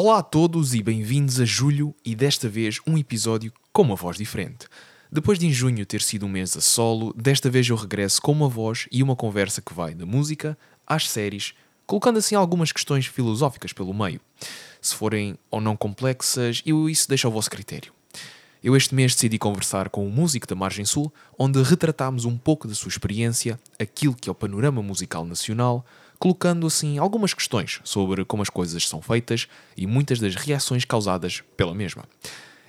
Olá a todos e bem-vindos a julho e desta vez um episódio com uma voz diferente. Depois de em junho ter sido um mês a solo, desta vez eu regresso com uma voz e uma conversa que vai da música às séries, colocando assim algumas questões filosóficas pelo meio. Se forem ou não complexas, eu isso deixo ao vosso critério. Eu este mês decidi conversar com um músico da Margem Sul, onde retratámos um pouco da sua experiência, aquilo que é o panorama musical nacional, colocando assim algumas questões sobre como as coisas são feitas e muitas das reações causadas pela mesma.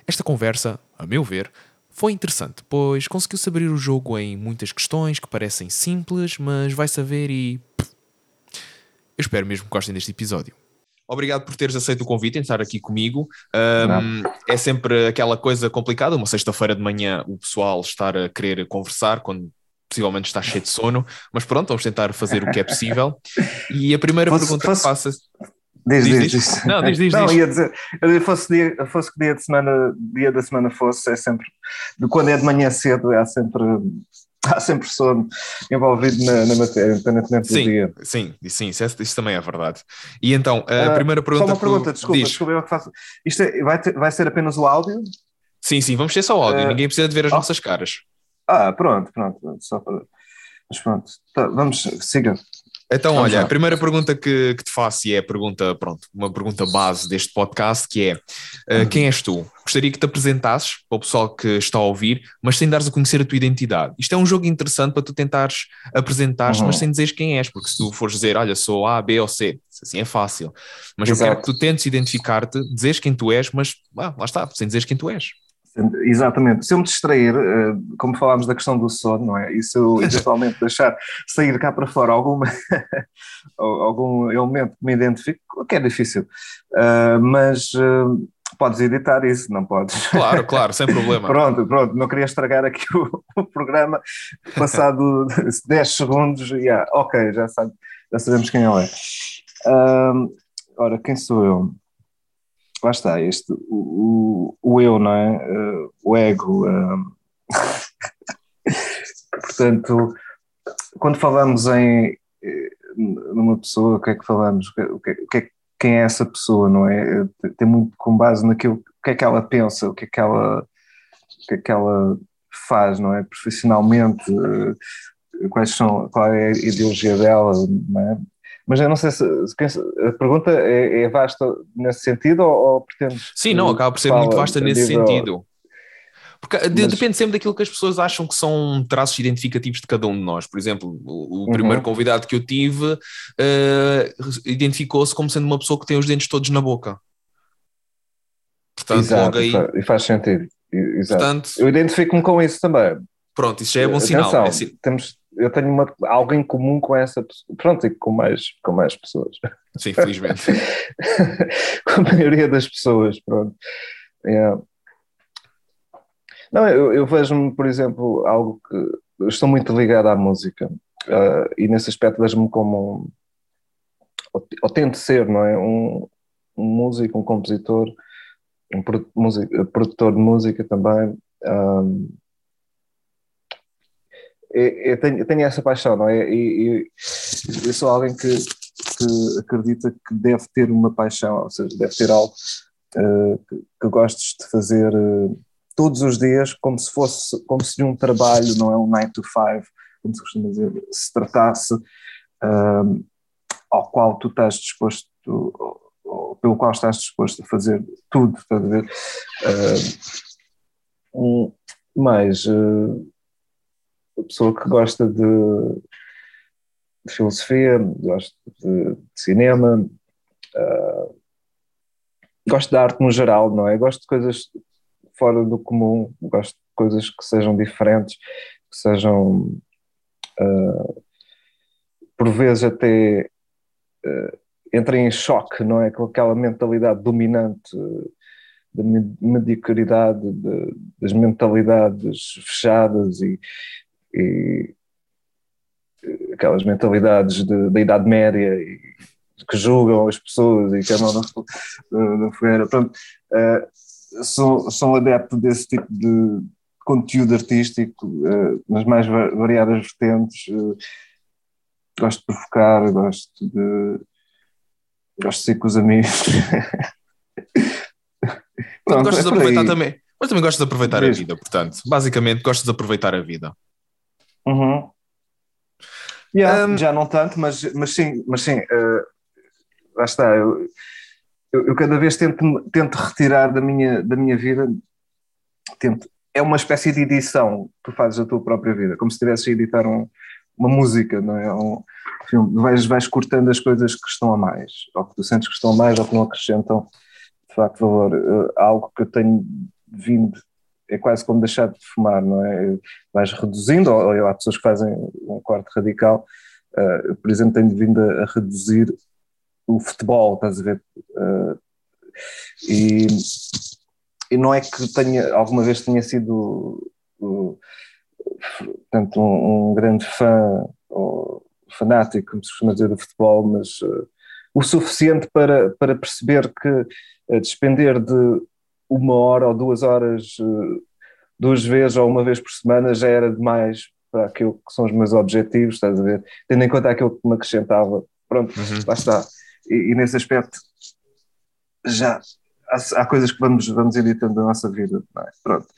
Esta conversa, a meu ver, foi interessante, pois conseguiu-se abrir o jogo em muitas questões que parecem simples, mas vai saber e. Eu espero mesmo que gostem deste episódio. Obrigado por teres aceito o convite em estar aqui comigo. Um, é sempre aquela coisa complicada, uma sexta-feira de manhã, o pessoal estar a querer conversar quando possivelmente está cheio de sono, mas pronto, vamos tentar fazer o que é possível. E a primeira pergunta que faças. Diz, diz, diz, diz. Não, diz, diz, Não, diz. ia dizer, fosse, dia, fosse que dia de semana, dia da semana fosse, é sempre, quando é de manhã cedo, há sempre, há sempre sono envolvido na, na matéria, independentemente sim, do dia. Sim, sim, isso, é, isso, também é verdade. E então, a uh, primeira pergunta. Só uma pergunta, desculpa, diz. desculpa, eu que faço. Isto é, vai, ter, vai ser apenas o áudio? Sim, sim, vamos ter só áudio, uh, ninguém precisa de ver as oh. nossas caras. Ah, pronto, pronto, só para. Mas pronto, tá, vamos, siga. Então, Vamos olha, lá. a primeira pergunta que, que, te faço e é a pergunta, pronto, uma pergunta base deste podcast, que é uh, quem és tu? Gostaria que te apresentasses para o pessoal que está a ouvir, mas sem dares a conhecer a tua identidade. Isto é um jogo interessante para tu tentares apresentar-te, Uhum. mas sem dizeres quem és, porque se tu fores dizer, olha, sou A, B ou C, assim é fácil. Mas eu Exato. quero que tu tentes identificar-te, dizeres quem tu és, mas ah, lá está, sem dizeres quem tu és. Exatamente. Se eu me distrair, eh, como falámos da questão do sono, não é? E se eu eventualmente deixar sair cá para fora alguma, algum elemento que me identifique, que é difícil, uh, mas uh, podes editar isso, não podes? Claro, claro, sem problema. pronto, pronto, não queria estragar aqui o, o programa, passado 10 segundos, yeah, ok, já, sabe, já sabemos quem ele é. Uh, ora, quem sou eu? Lá está, este, o, o, o eu, não é? Uh, o ego. Uh, portanto, quando falamos em numa pessoa, o que é que falamos? O que, o que é, quem é essa pessoa, não é? Tem muito com base naquilo, o que é que ela pensa, o que é que ela, o que é que ela faz, não é? Profissionalmente, quais são, qual é a ideologia dela, não é? Mas eu não sei se, se a pergunta é, é, vasta nesse sentido ou, ou pretendes. Sim, não, acaba por ser muito vasta nesse sentido. Porque Mas... depende sempre daquilo que as pessoas acham que são traços identificativos de cada um de nós. Por exemplo, o, o uhum. primeiro convidado que eu tive uh, identificou-se como sendo uma pessoa que tem os dentes todos na boca. Portanto, Exato, logo aí. E faz sentido. Exato. Portanto, eu identifico-me com isso também. Pronto, isso já é bom sinal. Atenção, é sin... temos, eu tenho uma, algo em comum com essa pessoa, pronto, e com mais, com mais pessoas. Sim, felizmente. com a maioria das pessoas, pronto. Yeah. Não, eu, eu vejo-me, por exemplo, algo que estou muito ligado à música uh, e nesse aspecto vejo-me como, ou, ou tento ser, não é? Um, um músico, um compositor, um produtor de música também. Um, eu tenho, eu tenho, essa paixão, não é? E, e, eu sou alguém que, que, acredita que deve ter uma paixão, ou seja, deve ter algo uh, que, que gostes de fazer uh, todos os dias, como se fosse, como se de um trabalho, não é um 9 to 5, como se costuma dizer, se tratasse uh, ao qual tu estás disposto, ou, ou, pelo qual estás disposto a fazer tudo, estás a ver? Mas a pessoa que gosta de, de filosofia, gosta de, de cinema, uh, gosto de arte no geral, não é? Gosto de coisas fora do comum, gosto de coisas que sejam diferentes, que sejam uh, por vezes até uh, entrem em choque, não é? Com aquela mentalidade dominante da mediocridade, de, das mentalidades fechadas e, e aquelas mentalidades de, da Idade Média e, que julgam as pessoas e que andam na, na fogueira. Pronto, uh, sou, sou adepto desse tipo de conteúdo artístico uh, nas mais variadas vertentes. Uh, gosto de provocar, gosto de gosto de ser com os amigos. Pronto, gostas é de aproveitar também. Mas também gostas de aproveitar a vida, portanto. Basicamente, gostas de aproveitar a vida. Uhum. Yeah, um, já não tanto, mas, mas sim, mas sim, uh, lá está. Eu, eu, eu, cada vez tento, tento retirar da minha, da minha vida, tento, é uma espécie de edição que tu fazes da tua própria vida, como se estivesses a editar um, uma música, não é? Um filme. Vais, vais cortando as coisas que estão a mais, ou que tu sentes que estão a mais, ou que não acrescentam de facto valor. Uh, algo que eu tenho vindo é quase como deixar de fumar, não é? Vais reduzindo, ou, ou há pessoas que fazem um corte radical. Uh, por exemplo, tenho vindo a, a, reduzir o futebol, estás a ver? Uh, e, e não é que tenha, alguma vez tenha sido portanto, um, um, grande fã ou fanático, como se costuma dizer, do futebol, mas uh, o suficiente para, para perceber que despender de uma hora ou duas horas, uh, duas vezes ou uma vez por semana já era demais para aquilo que são os meus objetivos, estás a ver? Tendo em conta aquilo que me acrescentava. Pronto, uhum. lá está. E, e, nesse aspecto já há, há, coisas que vamos, vamos editando da nossa vida, é? Pronto.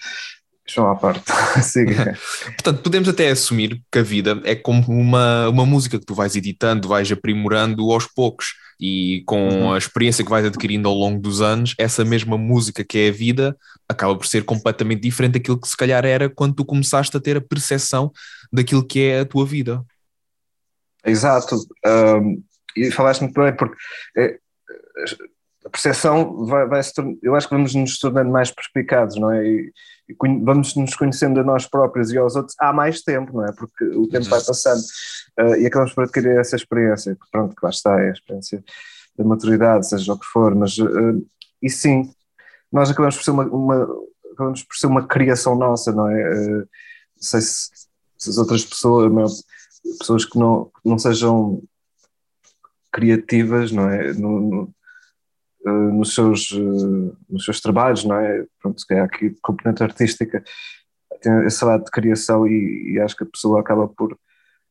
Deixa à parte. Portanto, podemos até assumir que a vida é como uma, uma música que tu vais editando, vais aprimorando aos poucos e com uhum. a experiência que vais adquirindo ao longo dos anos, essa mesma música que é a vida acaba por ser completamente diferente daquilo que se calhar era quando tu começaste a ter a percepção daquilo que é a tua vida. Exato. Um, e falaste muito bem, porque é, a percepção vai, vai se eu acho que vamos nos tornando mais perspicazes, não é? E, e vamos nos conhecendo a nós próprios e aos outros há mais tempo, não é? Porque o tempo vai passando uh, e acabamos por adquirir essa experiência. Pronto, que lá está, é a experiência da maturidade, seja o que for, mas uh, e sim, nós acabamos por ser uma, uma, acabamos por ser uma criação nossa, não é? Uh, não sei se, se as outras pessoas, não, pessoas que não, não sejam criativas, não é? No, eh, nos, seus, uh, nos seus trabalhos, não é? Pronto, se calhar aqui componente artística tem esse lado de criação e, e, acho que a pessoa acaba por,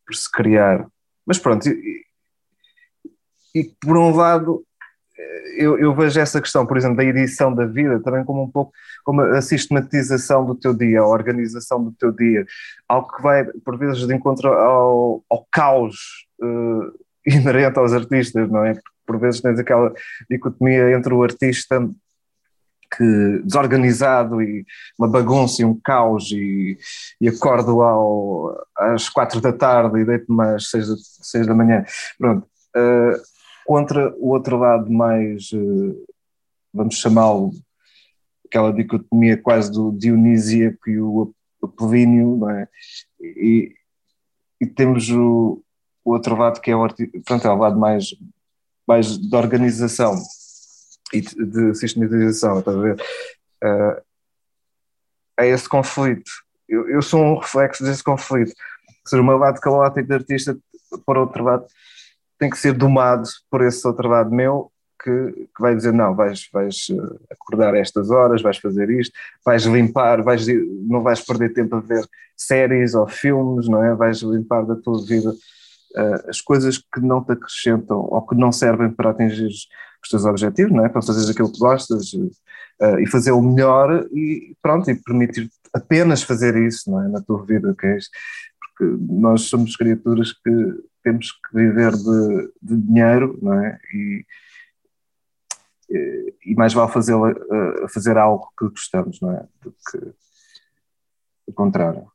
por se criar. Mas pronto, e, e por um lado eh, eu, eu, vejo essa questão, por exemplo, da edição da vida também como um pouco como a sistematização do teu dia, a organização do teu dia, algo que vai por vezes de encontro ao, ao caos uh, inerente aos artistas, não é? Por vezes tens aquela dicotomia entre o artista que desorganizado e uma bagunça e um caos e, e acordo ao, às quatro da tarde e deito-me às seis, seis da manhã. Pronto. Uh, contra o outro lado mais, uh, vamos chamá-lo, aquela dicotomia quase do dionisíaco e o apolíneo, não é? E, e temos o, o outro lado que é o, pronto, é o lado mais mais de organização e de, sistematização, estás a ver? Uh, é esse conflito. Eu, eu, sou um reflexo desse conflito. Seja, o meu lado caótico de artista, por outro lado, tem que ser domado por esse outro lado meu que, que, vai dizer: não, vais, vais ah, acordar a estas horas, vais fazer isto, vais limpar, vais, não vais perder tempo a ver séries ou filmes, não é? Vais limpar da tua vida as coisas que não te acrescentam ou que não servem para atingir os teus objetivos, não é? para fazeres aquilo que gostas uh, e fazer o melhor e pronto, e permitir apenas fazer isso não é? na tua vida, que é porque nós somos criaturas que temos que viver de, de dinheiro, não é? E, e mais vale fazer, fazer algo que gostamos, não é? Do que o contrário.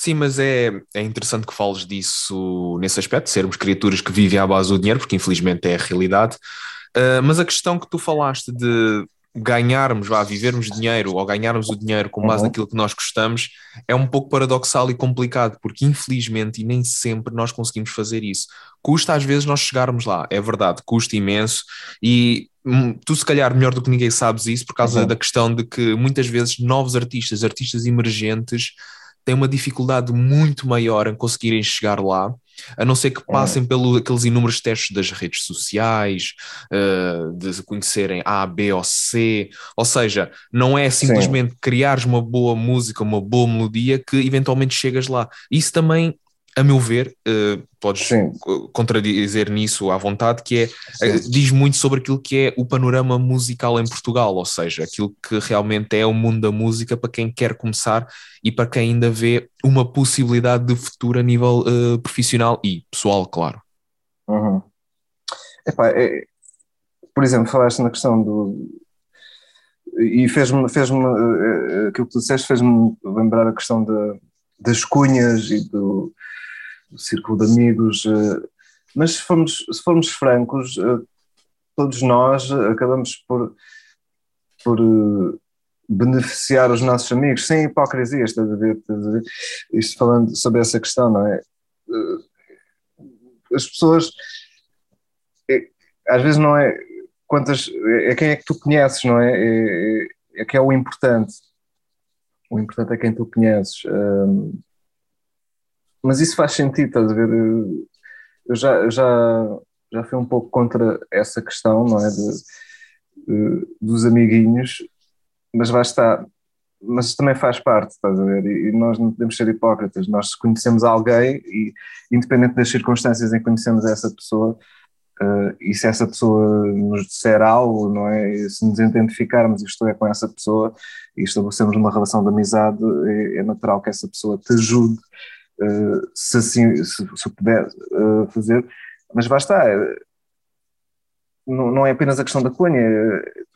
Sim, mas é, é interessante que fales disso nesse aspecto, sermos criaturas que vivem à base do dinheiro, porque infelizmente é a realidade. Uh, mas a questão que tu falaste de ganharmos, vá, vivermos dinheiro ou ganharmos o dinheiro com base uhum. naquilo que nós gostamos é um pouco paradoxal e complicado, porque infelizmente e nem sempre nós conseguimos fazer isso. Custa às vezes nós chegarmos lá, é verdade, custa imenso e hum, tu se calhar melhor do que ninguém sabes isso por causa uhum. da questão de que muitas vezes novos artistas, artistas emergentes têm uma dificuldade muito maior em conseguirem chegar lá, a não ser que passem é. pelos aqueles inúmeros testes das redes sociais, uh, de conhecerem A, B ou C, ou seja, não é simplesmente Sim. criares uma boa música, uma boa melodia que eventualmente chegas lá. Isso também a meu ver, uh, podes Sim. contradizer nisso à vontade, que é uh, diz muito sobre aquilo que é o panorama musical em Portugal, ou seja, aquilo que realmente é o mundo da música para quem quer começar e para quem ainda vê uma possibilidade de futuro a nível uh, profissional e pessoal, claro. Uhum. Epá, é, por exemplo, falaste na questão do. E fez-me, fez-me aquilo que tu disseste fez-me lembrar a questão da, das cunhas e do, do círculo de amigos, eh, mas se formos, se formos francos, eh, todos nós acabamos por, por eh, beneficiar os nossos amigos, sem hipocrisia, estás a ver? Isto falando sobre essa questão, não é? As pessoas, é, às vezes não é quantas, é quem é que tu conheces, não é? É, é, é que é o importante. O importante é quem tu conheces. Um, mas isso faz sentido, estás a ver? Eu já, já, já fui um pouco contra essa questão, não é? De, dos amiguinhos, mas vai estar. Mas também faz parte, estás a ver? E, nós não podemos ser hipócritas. Nós, conhecemos alguém, e independente das circunstâncias em que conhecemos essa pessoa, uh, e se essa pessoa nos disser algo, não é? E se nos identificarmos, isto é, com essa pessoa, e estabelecemos uma relação de amizade, é, é natural que essa pessoa te ajude se assim se, se puder uh, fazer, mas basta, não, não é apenas a questão da cunha,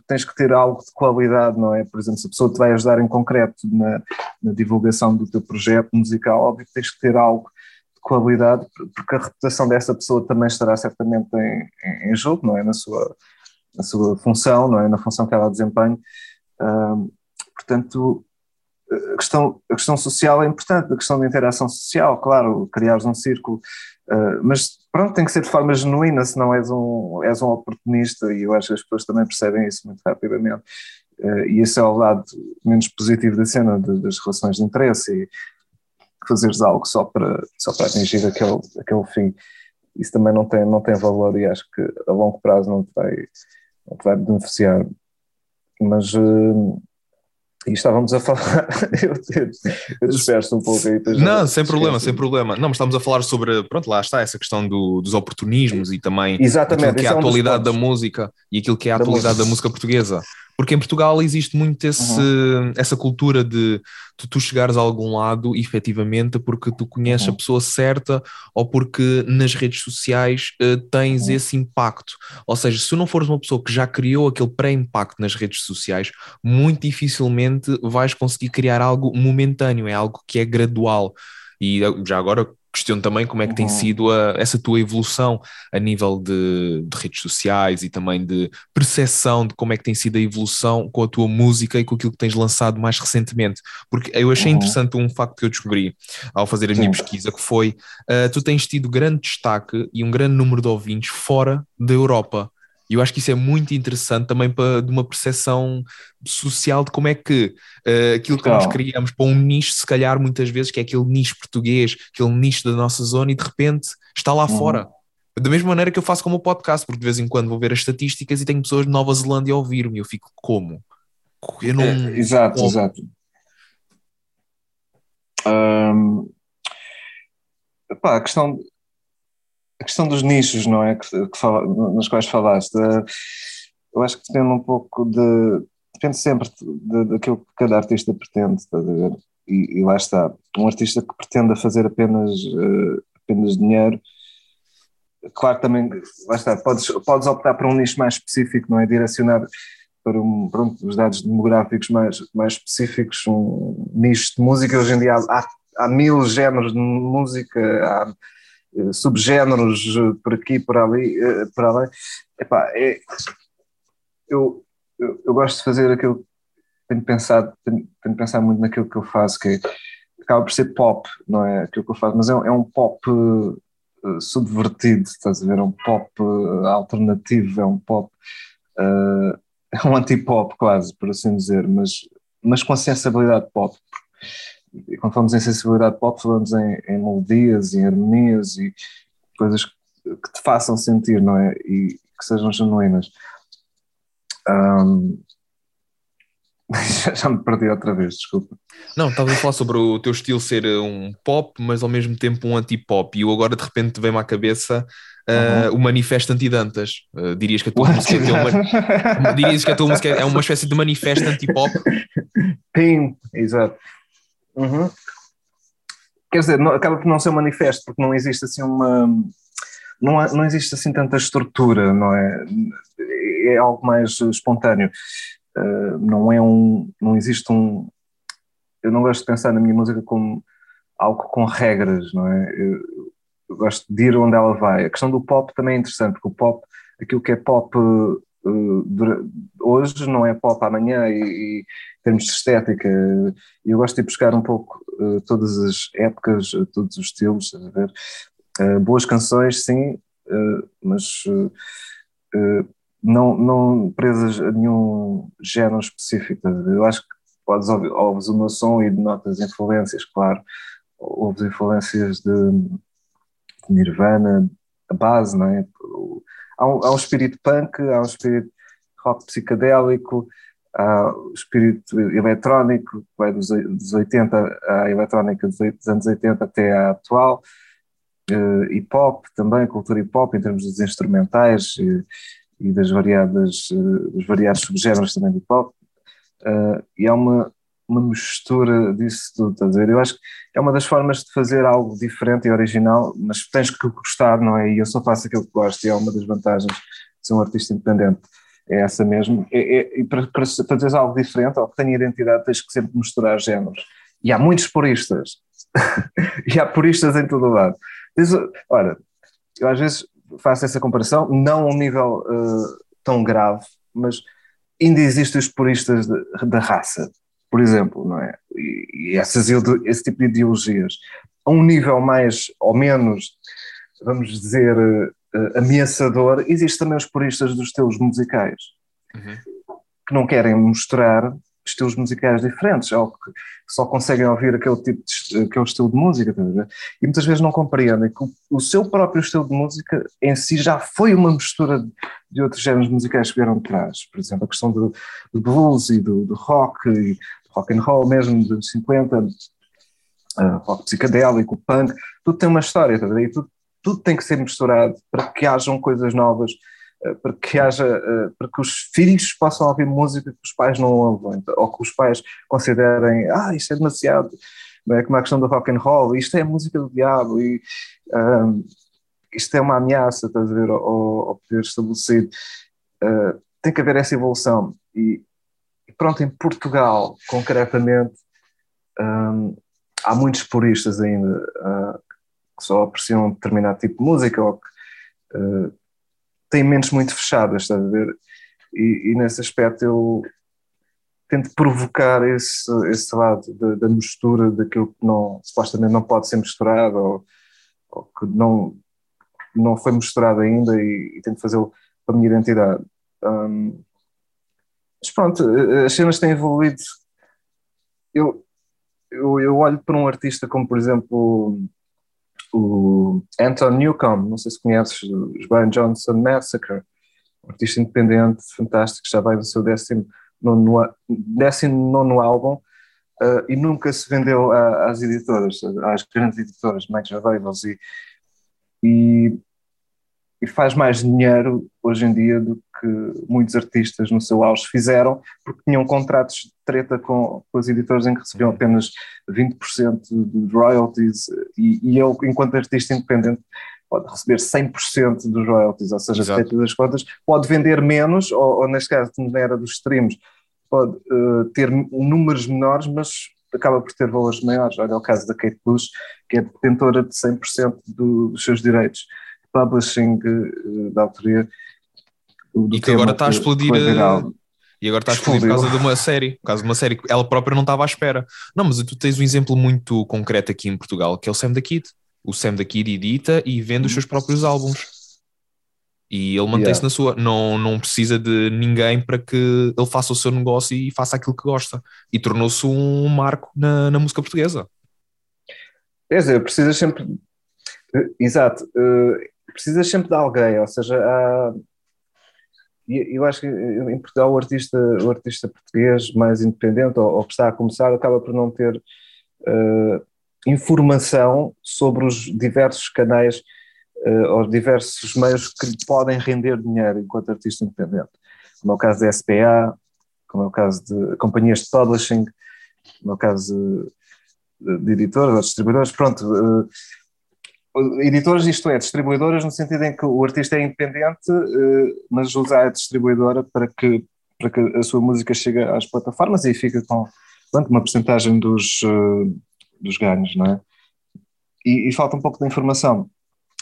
tens que ter algo de qualidade, não é? Por exemplo, se a pessoa te vai ajudar em concreto na, na divulgação do teu projeto musical, óbvio que tens que ter algo de qualidade, porque a reputação dessa pessoa também estará certamente em, em, jogo, não é? Na sua, na sua função, não é? Na função que ela desempenha. Portanto, a questão, a questão social é importante, a questão da interação social, claro, criares um círculo, uh, mas pronto, tem que ser de forma genuína, senão és um, és um oportunista e eu acho que as pessoas também percebem isso muito rapidamente. Uh, e esse é o lado menos positivo da cena, de, das relações de interesse e fazeres algo só para, só para atingir aquele, aquele fim. Isso também não tem, não tem valor e acho que a longo prazo não te vai, não te vai beneficiar. Mas. Uh, e estávamos a falar, eu, eu disperso um pouco aí. Não, sem problema, sem problema. Não, mas estávamos a falar sobre, pronto, lá está essa questão do, dos oportunismos e também Exatamente, aquilo que é a é atualidade da música e aquilo que é a atualidade da música portuguesa. Porque em Portugal existe muito esse, uhum. essa cultura de, de, tu chegares a algum lado efetivamente porque tu conheces uhum. a pessoa certa ou porque nas redes sociais uh, tens uhum. esse impacto. Ou seja, se tu não fores uma pessoa que já criou aquele pré-impacto nas redes sociais, muito dificilmente vais conseguir criar algo momentâneo, é algo que é gradual. E eh, já agora questiono também como é que uhum. tem sido a, essa tua evolução a nível de, de, redes sociais e também de percepção de como é que tem sido a evolução com a tua música e com aquilo que tens lançado mais recentemente. Porque eu achei uhum. interessante um facto que eu descobri ao fazer a minha Sim. pesquisa, que foi uh, tu tens tido grande destaque e um grande número de ouvintes fora da Europa. E eu acho que isso é muito interessante também para de uma percepção social de como é que uh, aquilo que nós criamos para um nicho, se calhar muitas vezes, que é aquele nicho português, aquele nicho da nossa zona, e de repente está lá uhum. fora. Da mesma maneira que eu faço como o podcast, porque de vez em quando vou ver as estatísticas e tenho pessoas de Nova Zelândia a ouvir-me, eu fico como? Eu não. É, exato, como? exato. Um, a questão a questão dos nichos, não é? Que, que fala, nos quais falaste, eh, eu acho que depende um pouco de. Depende sempre de, daquilo que cada artista pretende, estás a ver? E, e, lá está. Um artista que pretenda fazer apenas, uh, apenas dinheiro, claro também, lá está, podes, podes optar por um nicho mais específico, não é? Direcionar para um, pronto, os dados demográficos mais, mais específicos, um nicho de música. Hoje em dia há, há, há mil géneros de música, há eh, subgéneros eh, por aqui, por ali, eh, por além. Epá, é, eu, eu, eu, gosto de fazer aquilo, tenho pensado, tenho, tenho pensado muito naquilo que eu faço, que acaba por ser pop, não é aquilo que eu faço, mas é, é um pop uh, subvertido, estás a ver? É um pop uh, alternativo, é um pop, uh, é um anti-pop quase, por assim dizer, mas, mas com sensibilidade pop e quando falamos em sensibilidade pop, falamos em, em melodias, em harmonias e coisas que, te façam sentir, não é? E que sejam genuínas. Um, Já me perdi outra vez, desculpa. Não, estava a falar sobre o teu estilo ser um pop, mas ao mesmo tempo um anti-pop. E eu agora de repente vem-me à cabeça uh, uhum. o Manifesto Anti-Dantas. Uh, dirias que a tua What? música é uma, dirias que a tua música é uma espécie de manifesto anti-pop? Sim, exato. Uhum. Quer dizer, não, acaba por não ser um manifesto, porque não existe assim uma. Não, há, não existe assim tanta estrutura, não é? É algo mais espontâneo. Uh, não é um. Não existe um. Eu não gosto de pensar na minha música como algo com regras, não é? Eu, eu gosto de ir onde ela vai. A questão do pop também é interessante, porque o pop, aquilo que é pop hoje não é pop amanhã e, e termos de estética. Eu gosto de buscar um pouco uh, todas as épocas, todos os estilos, a ver? Uh, boas canções, sim, mas não, não presas a nenhum género específico. Eu acho que podes ouvir, ouves o meu som e notas influências, claro. Ouves influências de Nirvana, a base, não é? Há um, há um espírito punk, há um espírito rock psicadélico, há um espírito eletrónico, que vai dos, dos 80 à eletrónica dos, dos anos 80 até à atual, uh, hip hop também, cultura hip hop em termos dos instrumentais e, e das variadas, uh, dos variados subgéneros também do hip hop. Uh, e há uma, uma mistura disso tudo, estás a ver? Eu acho que é uma das formas de fazer algo diferente e original, mas tens que gostar, não é? E eu só faço aquilo que gosto, e é uma das vantagens de ser um artista independente. É essa mesmo. É, é, e para, para fazeres algo diferente, ou que tenha identidade, tens que sempre misturar géneros. E há muitos puristas. e há puristas em todo o lado. Diz, ora, eu às vezes faço essa comparação, não a um nível uh, tão grave, mas ainda existem os puristas da raça por exemplo, não é? E, e essas, esse tipo de ideologias, a um nível mais ou menos, vamos dizer, uh, ameaçador, existem também os puristas dos estilos musicais, uhum. que não querem mostrar estilos musicais diferentes, ou que só conseguem ouvir aquele tipo de aquele estilo de música, e muitas vezes não compreendem que o, seu próprio estilo de música em si já foi uma mistura de, de outros géneros musicais que vieram de trás, por exemplo, a questão do, do blues e do, do rock e rock and roll mesmo dos 50, uh, rock psicadélico, punk, tudo tem uma história, tá e tudo, tudo tem que ser misturado para que hajam coisas novas, uh, para que haja, uh, para que os filhos possam ouvir música que os pais não ouvem, ou que os pais considerem, ah, isto é demasiado, não é? Como a questão do rock and roll, isto é música do diabo e isto é uma ameaça, estás a ver, ao, ao poder estabelecido. Uh, tem que haver essa evolução. E pronto, em Portugal, concretamente, um, há muitos puristas ainda uh, que só apreciam um determinado tipo de música ou que uh, têm mentes muito fechadas, está a ver? E, e, nesse aspecto eu tento provocar esse, esse lado da, da, mistura daquilo que não, supostamente não pode ser misturado ou, ou que não, não foi misturado ainda e, e tento fazê-lo para a minha identidade. Um, mas pronto, eh, as cenas têm evoluído. Eu, eu, eu olho para um artista como, por exemplo, o Anton Newcomb, não sei se conheces, os Brian Johnson Massacre, um artista independente, fantástico, já vai no seu décimo nono, décimo nono álbum uh, e nunca se vendeu a, às editoras, às grandes editoras, major labels, e, e e faz mais dinheiro hoje em dia do que muitos artistas no seu auge fizeram, porque tinham contratos de treta com, com os editores em que recebiam uhum. apenas 20% de royalties e, e ele, enquanto artista independente, pode receber 100% dos royalties, ou seja, feito das contas, pode vender menos, ou, ou neste caso, na era dos streams, pode uh, ter números menores, mas acaba por ter valores maiores. Olha o caso da Kate Bush, que é detentora de 100% do, dos seus direitos publishing da autoria. E que agora está a explodir. E agora está a explodir por causa de uma série, por causa de uma série que ela própria não estava à espera. Não, mas tu tens um exemplo muito concreto aqui em Portugal, que é o Sam da Kid. O Sam da Kid edita e vende os seus próprios álbuns. E ele mantém-se yeah. na sua. Não, não precisa de ninguém para que ele faça o seu negócio e faça aquilo que gosta. E tornou-se um marco na, na música portuguesa. Quer dizer, precisa sempre. Exato. Precisas sempre de alguém, ou seja, há, eu acho que em Portugal o artista, o artista português mais independente ou, ou que está a começar acaba por não ter uh, informação sobre os diversos canais uh, ou diversos meios que lhe podem render dinheiro enquanto artista independente, como é o caso da SPA, como é o caso de companhias de publishing, como é o caso de, de ou distribuidores, pronto, uh, editoras, isto é, distribuidoras, no sentido em que o artista é independente, eh, mas usa a distribuidora para que, para que a sua música chegue às plataformas e fica com pronto, uma porcentagem dos, eh, dos ganhos, não é? E, e, falta um pouco de informação.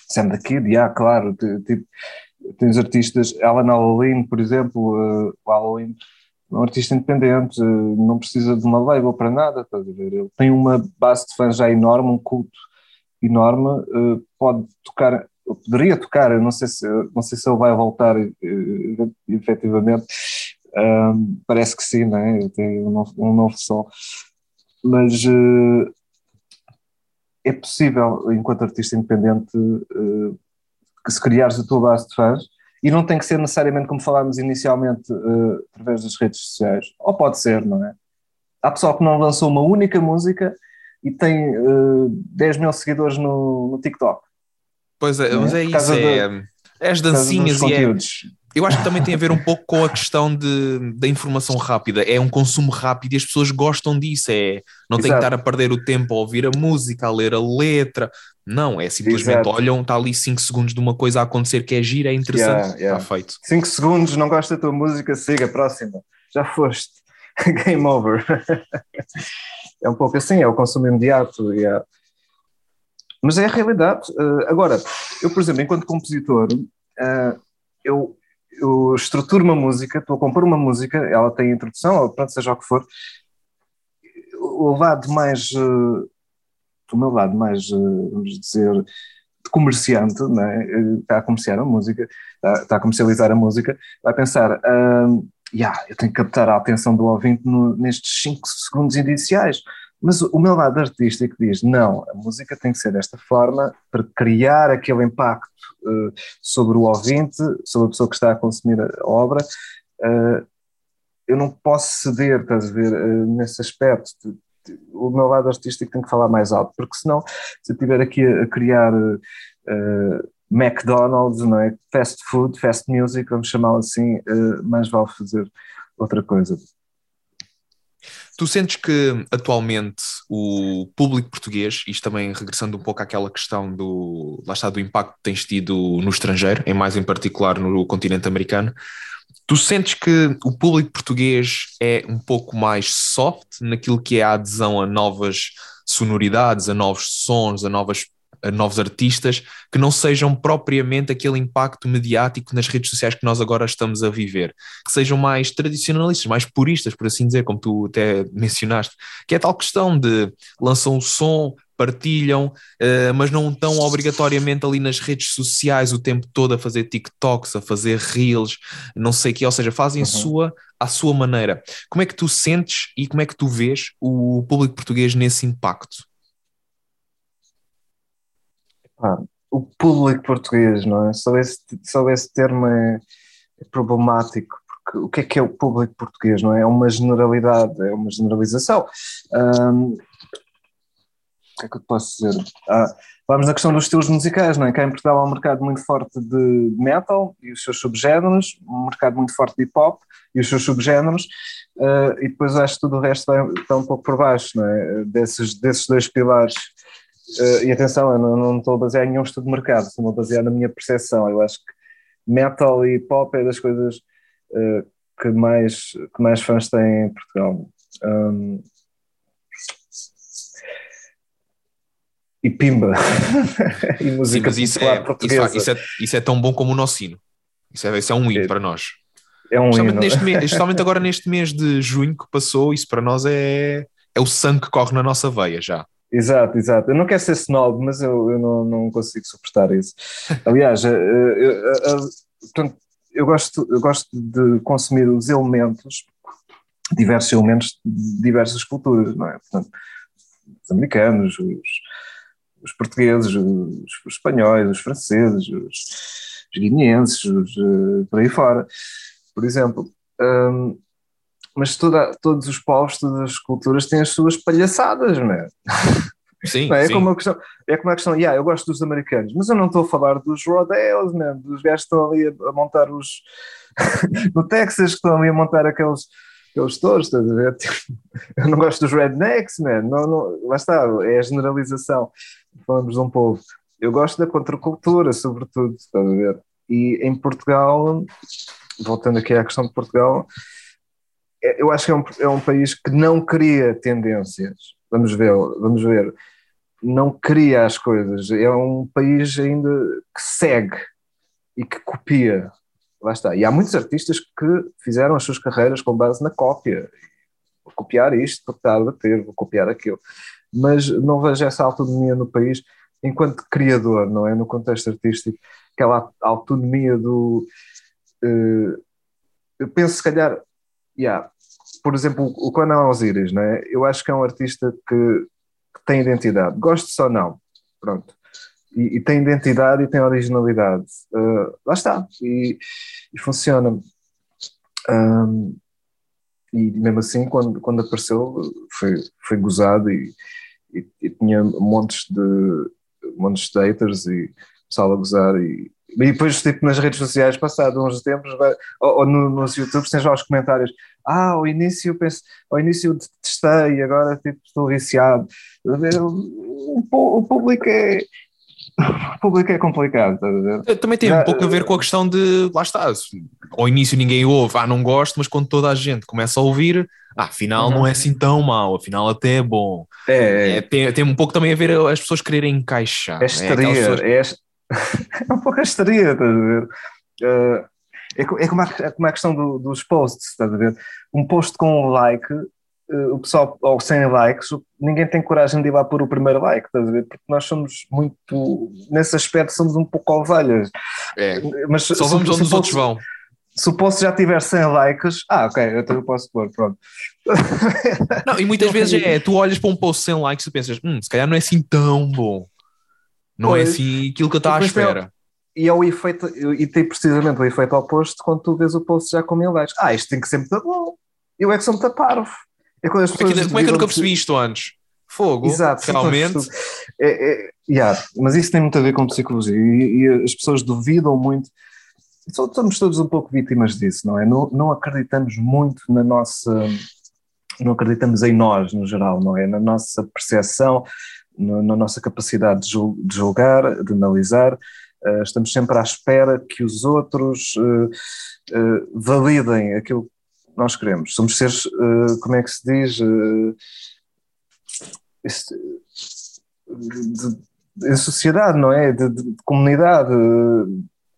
Sendo aqui, de, ah, claro, tipo, tens artistas, Alan Halloween, por exemplo, uh, o Halloween é um artista independente, não precisa de uma label para nada, estás a ver? Ele tem uma base de fãs já enorme, um culto enorme, uh, pode tocar, poderia tocar, não sei se, não sei se ele vai voltar uh, efetivamente, parece que sim, né? tem um novo, um novo som, mas uh, é possível, enquanto artista independente, que se criares a tua base de fãs, e não tem que ser necessariamente como falámos inicialmente através das redes sociais, ou pode ser, não é? Há pessoal que não lançou uma única música e tem uh, eh, 10 mil seguidores no, no TikTok. Pois é, mas é, é isso, é, de, é as dancinhas e é, eu acho que também tem a ver um pouco com a questão de, da informação rápida. É um consumo rápido e as pessoas gostam disso. É, não tem que estar a perder o tempo a ouvir a música, a ler a letra. Não, é simplesmente Exato. olham, está ali 5 segundos de uma coisa a acontecer que é gira, é interessante, está yeah, yeah. feito. 5 segundos, não gosta da tua música, siga, próxima. Já foste. Game over. é um pouco assim, é o consumo imediato. É... Mas é a realidade. Uh, agora, eu, por exemplo, enquanto compositor, uh, eu, eu estruturo uma música, estou a compor uma música, ela tem introdução, ou pronto, seja o que for. O lado mais. Uh, o meu lado mais, vamos dizer, de comerciante, né? está a comerciar a música, está, a comercializar a música, vai pensar. Yeah, eu tenho que captar a atenção do ouvinte no, nestes 5 segundos iniciais. Mas o meu lado artístico diz: não, a música tem que ser desta forma para criar aquele impacto uh, sobre o ouvinte, sobre a pessoa que está a consumir a obra. Uh, eu não posso ceder, estás a ver, uh, nesse aspecto. O meu lado artístico tem que falar mais alto, porque senão, se eu estiver aqui a, a criar McDonald's, não é? fast food, fast music, vamos chamá-lo assim, uh, mais vale fazer outra coisa. Tu sentes que atualmente o público português, isto também regressando um pouco àquela questão do, lá está, do impacto que tens tido no estrangeiro, em mais em particular no continente americano, tu sentes que o público português é um pouco mais soft naquilo que é a adesão a novas sonoridades, a novos sons, a novas a novos artistas que não sejam propriamente aquele impacto mediático nas redes sociais que nós agora estamos a viver, que sejam mais tradicionalistas, mais puristas, por assim dizer, como tu até mencionaste, que é tal questão de lançam o som, partilham, uh, mas não estão obrigatoriamente ali nas redes sociais o tempo todo a fazer TikToks, a fazer Reels, não sei o que, ou seja, fazem uhum. sua à sua maneira. Como é que tu sentes e como é que tu vês o público português nesse impacto? Ah, o público português, não é? Só esse, só esse termo é, é, problemático, porque o que é que é o público português, não é? É uma generalidade, é uma generalização. O que é que eu posso dizer? Ah, vamos na questão dos estilos musicais, não é? Cá em Portugal há um mercado muito forte de metal e os seus subgéneros, um mercado muito forte de hip hop e os seus subgéneros, uh, e depois acho que tudo o resto está um pouco por baixo, não é? Desses, desses dois pilares e atenção, eu não, não estou a basear em nenhum estudo de mercado, estou a basear na minha percepção. Eu acho que metal e pop é das coisas uh, que, mais, que mais fãs têm em Portugal. Um, e pimba e música Sim, isso é, portuguesa. Isso, isso, é, isso é tão bom como o nosso hino. Isso é, isso é um hino é, para nós. É um especialmente hino. Neste mês, especialmente agora neste mês de junho que passou, isso para nós é, é o sangue que corre na nossa veia já. Exato, exato. Eu não quero ser snob, mas eu, eu não, não consigo suportar isso. Aliás, eu, eu, eu, portanto, eu, gosto, eu gosto de consumir os elementos, diversos elementos de diversas culturas, não é? Portanto, os americanos, os, os portugueses, os, os, espanhóis, os franceses, os, os guineenses, os, por aí fora, por exemplo. Um, mas toda, todos os povos, todas as culturas têm as suas palhaçadas, não é? Sim, é, sim. Como a questão, é como a questão, yeah, eu gosto dos americanos, mas eu não estou a falar dos rodeos, né? dos gajos que estão ali a, a montar os. no Texas, que estão ali a montar aqueles, aqueles touros, estás a ver? Eu não gosto dos rednecks, man. Não, não, lá está, é a generalização. Falamos de um povo. Eu gosto da contracultura, sobretudo, estás a ver? E em Portugal, voltando aqui à questão de Portugal, é- eu acho que é um, é um país que não cria tendências. Vamos ver, vamos ver. Não cria as coisas. É um país ainda que segue e que copia. Lá está. E há muitos artistas que fizeram as suas carreiras com base na cópia. Vou copiar isto porque está a bater, vou copiar aquilo. Mas não vejo essa autonomia no país enquanto criador, não é? No contexto artístico, aquela autonomia do. eh, eu penso, se calhar, yeah, por exemplo, o Conan Osiris, não é? Eu acho que é um artista que, que tem identidade. Gosto ou não, pronto. E, e tem identidade e tem originalidade. Uh, lá está. E, e funciona. Um, e mesmo assim, quando, quando apareceu, foi, foi gozado e, e, e tinha montes de, montes de haters e pessoal a gozar. E, e depois, tipo, nas redes sociais, passado uns tempos, vai, ou, ou no, nos YouTubes, tens lá os comentários. Ah, ao início, penso, ao início testei agora tipo, estou viciado. O, o, público é. O público é complicado, estás a ver? Também tem Já- um pouco a ver com a questão de, lá está, ao início ninguém ouve, ah, não gosto, mas quando toda a gente começa a ouvir, ah, afinal Uhum. não é assim tão mau, afinal até é bom. É, É, tem, tem um pouco também a ver as pessoas quererem encaixar. É aquelas estaria, pessoas- é, um pouco a estaria, estás a ver? Eh, é, é como, a, é como a questão do- dos posts, estás a ver? Um post com um like, eh, o pessoal, ou sem likes, ninguém tem coragem de ir lá pôr o primeiro like, estás a ver? Porque nós somos muito, nesse aspecto, somos um pouco ovelhas. É, Mas só vamos onde os outros vão. Se o post já tiver 100 likes, ah, ok, eu posso pôr, pronto. Não, e muitas vezes é, tu olhas para um post sem likes e pensas, hum, se calhar não é assim tão bom. Não é Pois. assim aquilo que eu estava à espera. E é o efeito, e tem precisamente o efeito oposto quando tu vês o post já com mil likes. Ah, isto tem que ser muito bom. Eu é que sou muito parvo. É quando as Como é, que, pessoas como é que eu nunca percebi isto antes? Fogo, Exato, realmente. É, é, yeah, mas isso tem muito a ver com psicologia e, e as pessoas duvidam muito. Somos todos um pouco vítimas disso, não é? Não, não acreditamos muito na nossa. Não acreditamos em nós, no geral, não é? Na nossa percepção, no- na nossa capacidade de jul- de julgar, de analisar. Eh, estamos sempre à espera que os outros eh, validem aquilo que nós queremos. Somos seres, como é que se diz? Este- de- de- em sociedade, não é? De, de- de comunidade,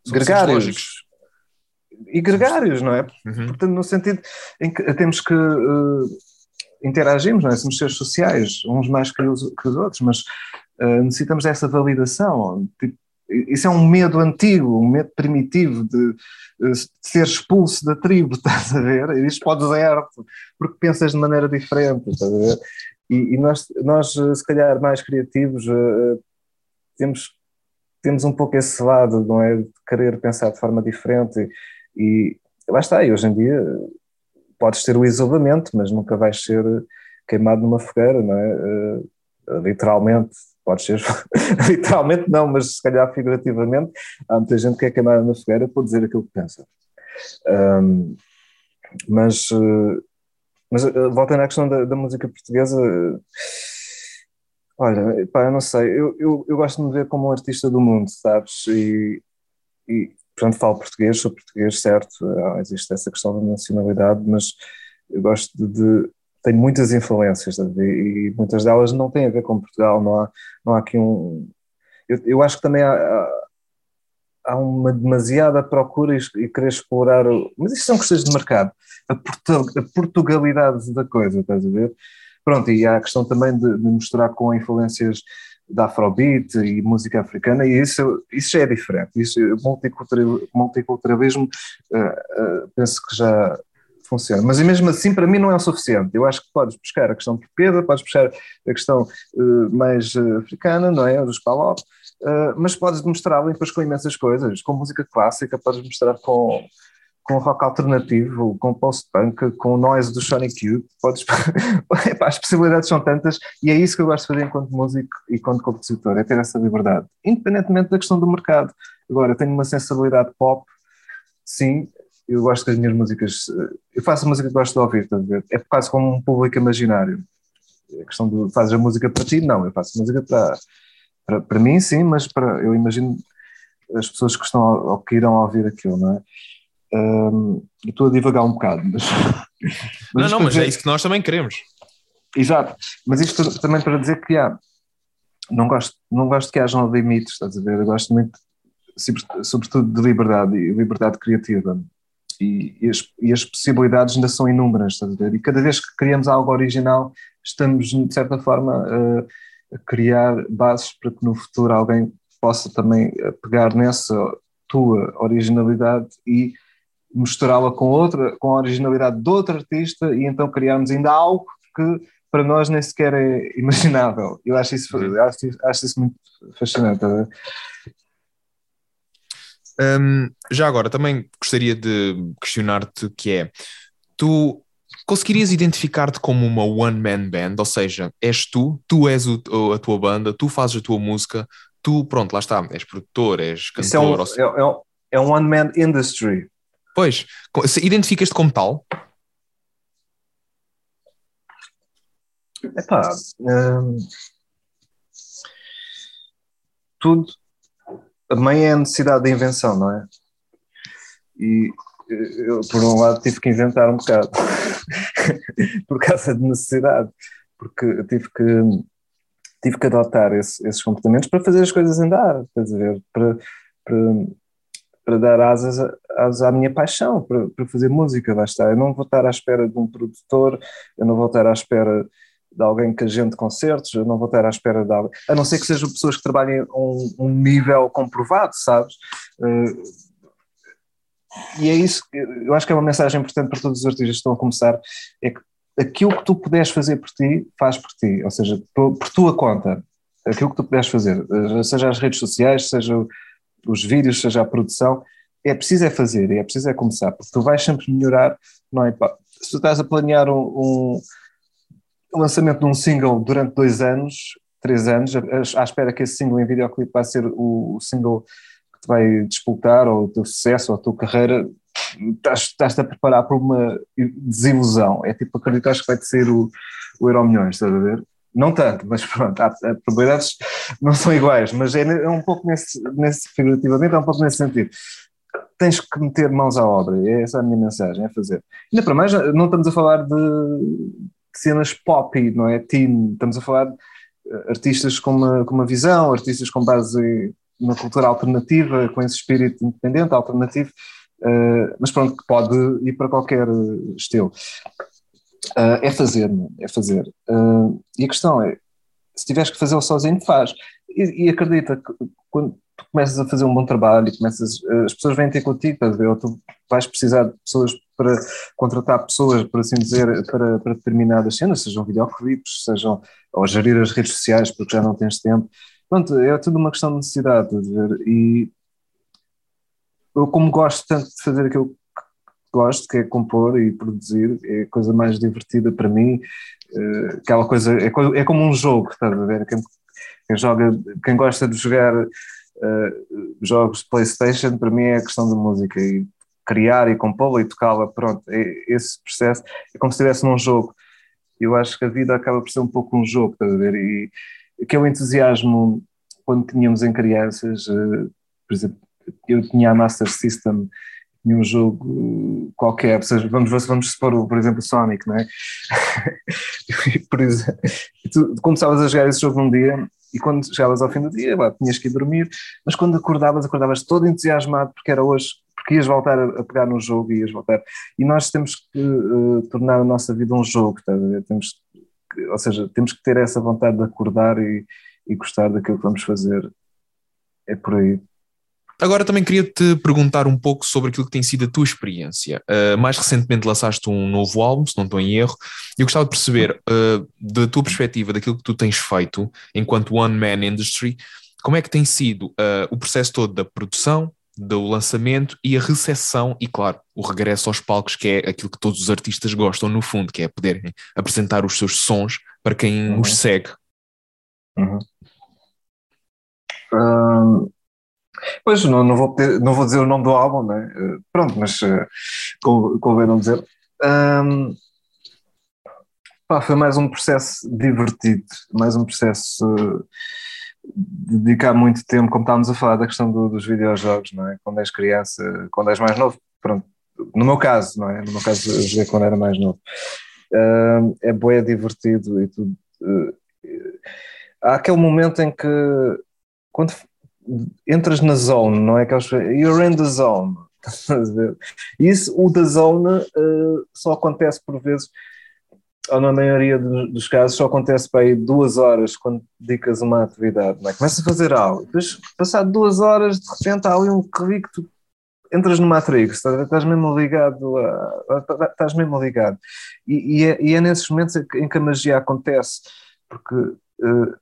gregários. E gregários, não é? Uhum. Portanto, no sentido em que temos que eh, interagirmos, não é? Somos seres sociais, uns mais que os, que os outros, mas eh, necessitamos dessa validação. Tipo, isso é um medo antigo, um medo primitivo de, eh, ser expulso da tribo, estás a ver? E isto pode deserto, porque pensas de maneira diferente, estás a ver? E, e nós, nós, eh, se calhar, mais criativos, temos, temos um pouco esse lado, não é? De querer pensar de forma diferente. E, lá está, e hoje em dia podes ter o isolamento, mas nunca vais ser queimado numa fogueira, não é? Eh, literalmente, podes ser, literalmente não, mas se calhar figurativamente, há muita gente que é queimada na fogueira por dizer aquilo que pensa. Ahm, mas, eh, mas eh, voltando à questão da, da música portuguesa, eh, olha, pá, eu não sei, eu, eu, eu gosto de me ver como um artista do mundo, sabes? E, e portanto falo português, sou português, certo, existe essa questão da nacionalidade, mas eu gosto de, de tenho muitas influências e, e muitas delas não têm a ver com Portugal, não há, não há aqui um... Eu, eu acho que também há, há, uma demasiada procura e, querer explorar, o, mas isto são questões de mercado, a, portu, a portugalidade da coisa, estás a ver? Pronto, e há a questão também de, de misturar com influências da Afrobeat e música africana, e isso, isso já é diferente. Isso, multicultural, multiculturalismo, uh, uh, penso que já funciona. Mas mesmo assim, para mim, não é o suficiente. Eu acho que podes buscar a questão portuguesa, podes buscar a questão uh, mais africana, não é? Dos palop, mas podes demonstrá-la depois com imensas coisas, com música clássica, podes mostrar com, com rock alternativo, com post-punk, com noise do Sonic Youth. Podes... as possibilidades são tantas e é isso que eu gosto de fazer enquanto músico e enquanto compositor, é ter essa liberdade, independentemente da questão do mercado. Agora, tenho uma sensibilidade pop, sim, eu gosto que as minhas músicas. Eh, eu faço música que gosto de ouvir, estás a ver? É quase como um público imaginário. A questão de fazes a música para ti, não, eu faço música para, para, para mim, sim, mas para, eu imagino as pessoas que estão ou que irão ouvir aquilo, não é? Um, estou a divagar um bocado, mas. mas não, não, mas dizer... é isso que nós também queremos. Exato, mas isto também para dizer que há. Não gosto, não gosto que hajam limites, estás a ver? Eu gosto muito, sobretudo, de liberdade e liberdade criativa e, e, as, e, as, possibilidades ainda são inúmeras, estás a ver? E cada vez que criamos algo original, estamos, de certa forma, a, a criar bases para que no futuro alguém possa também eh, pegar nessa tua originalidade e misturá-la com outra, com a originalidade de outro artista e então criarmos ainda algo que para nós nem sequer é imaginável. Eu acho isso, acho, acho isso muito fascinante. Um, já agora, também gostaria de questionar-te que é, tu conseguirias identificar-te como uma one-man band, ou seja, és tu, tu és o, a tua banda, tu fazes a tua música, tu, pronto, lá está, és produtor, és cantor. Isso é um, é, é, é um one-man industry. Pois, identificas-te como tal? Epá, hum, tudo, a mãe é a necessidade da invenção, não é? E eu, por um lado, tive que inventar um bocado, por causa de necessidade, porque tive que, tive que adotar esse, esses comportamentos para fazer as coisas andar, quer dizer, para, para, para dar asas, asas à minha paixão, para, para fazer música, está. Eu não vou estar à espera de um produtor, eu não vou estar à espera de alguém que agende concertos, eu não vou estar à espera de alguém, a não ser que sejam pessoas que trabalhem um, um nível comprovado, sabes? Uh, e é isso, eu acho que é uma mensagem importante para todos os artistas que estão a começar, é que aquilo que tu puderes fazer por ti, faz por ti, ou seja, por, por tua conta, aquilo que tu puderes fazer, eh, seja as redes sociais, seja os vídeos, seja a produção, é preciso é fazer, é preciso é começar, porque tu vais sempre melhorar, não é? Se tu estás a planear um, um lançamento de um single durante dois anos, três anos, à espera que esse single em videoclipe vai ser o, single que te vai disputar, ou o teu sucesso, ou a tua carreira, estás-te a preparar para uma desilusão. É tipo acreditar que vai-te ser o, o Euro Milhões, estás a ver? Não tanto, mas pronto, as probabilidades não são iguais, mas é, é um pouco nesse, nesse, figurativamente, é um pouco nesse sentido tens que meter mãos à obra, é essa a minha mensagem, é fazer. Ainda para mais, não estamos a falar de, cenas pop, não é? Teen, estamos a falar de eh, artistas com uma, com uma visão, artistas com base na cultura alternativa, com esse espírito independente, alternativo, uh, mas pronto, que pode ir para qualquer estilo. Uh, é fazer, é? é fazer. Uh, e a questão é, se tiveres que fazê-lo sozinho, faz. E, e, acredita que quando tu começas a fazer um bom trabalho e começas, as pessoas vêm ter contigo, estás a ver? Ou tu vais precisar de pessoas para contratar pessoas, por assim dizer, para, para determinadas cenas, sejam videoclipes, sejam ou gerir as redes sociais porque já não tens tempo. Pronto, é tudo uma questão de necessidade, de ver. E eu, como gosto tanto de fazer aquilo gosto, que é compor e produzir, é a coisa mais divertida para mim. Uh, aquela coisa, é, é como um jogo, estás a ver? Quem, quem, joga, quem gosta de jogar uh, jogos de PlayStation, para mim é a questão da música. E criar e compô-la e tocá-la, pronto, é, esse processo é como se estivesse num jogo. Eu acho que a vida acaba por ser um pouco um jogo, estás a ver? E aquele entusiasmo quando tínhamos em crianças, uh, por exemplo, eu tinha a Master System, tinha um jogo qualquer, seja, vamos, vamos supor, por exemplo, Sonic, não é? por exemplo, tu começavas a jogar esse jogo num dia e quando chegavas ao fim do dia, lá, tinhas que ir dormir, mas quando acordavas, acordavas todo entusiasmado porque era hoje porque ias voltar a, pegar no jogo e ias voltar. E nós temos que uh, tornar a nossa vida um jogo, tá temos que, ou seja, temos que ter essa vontade de acordar e, e gostar daquilo que vamos fazer. É por aí. Agora também queria te perguntar um pouco sobre aquilo que tem sido a tua experiência. Uh, mais recentemente lançaste um novo álbum, se não estou em erro, e eu gostava de perceber, uh, da tua perspectiva, daquilo que tu tens feito enquanto One Man Industry, como é que tem sido uh, o processo todo da produção, do lançamento e a recepção e, claro, o regresso aos palcos, que é aquilo que todos os artistas gostam, no fundo, que é poderem apresentar os seus sons para quem uhum. os segue. Uhum. Um, pois, não, não, vou não vou dizer o nome do álbum, né? Pronto, mas uh, convém não dizer. Um, pá, foi mais um processo divertido, mais um processo. Uh, dedicar muito tempo, como estávamos a falar da questão do, dos videojogos, não é? Quando és criança, quando és mais novo, pronto, no meu caso, não é? No meu caso, eu joguei quando era mais novo. Uh, é bom, é divertido e tudo. Uh, há aquele momento em que, quando entras na zone, não é? Aqueles, you're in the zone. Isso, o da zone uh, só acontece por vezes ou na maioria dos casos, só acontece para aí duas horas quando dedicas uma atividade, não é? Começas a fazer algo, depois, passado duas horas, de repente há ali um clique, tu entras no Matrix, estás mesmo ligado, a, estás mesmo ligado. E, e, é, e, é, nesses momentos em que a magia acontece, porque uh,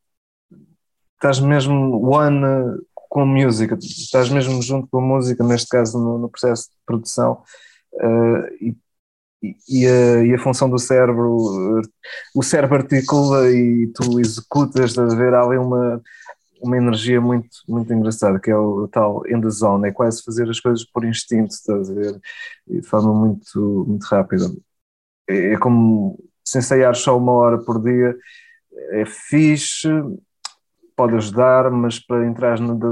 estás mesmo one com a música, estás mesmo junto com a música, neste caso no, no processo de produção, uh, e e a, e a, função do cérebro, o cérebro articula e tu executas, a ver? Ali uma, uma energia muito, muito engraçada, que é o tal the zone, é quase fazer as coisas por instinto, estás a ver, de forma muito, muito rápida. É, é como se ensaiar só uma hora por dia, é fixe, pode ajudar, mas para entrar no da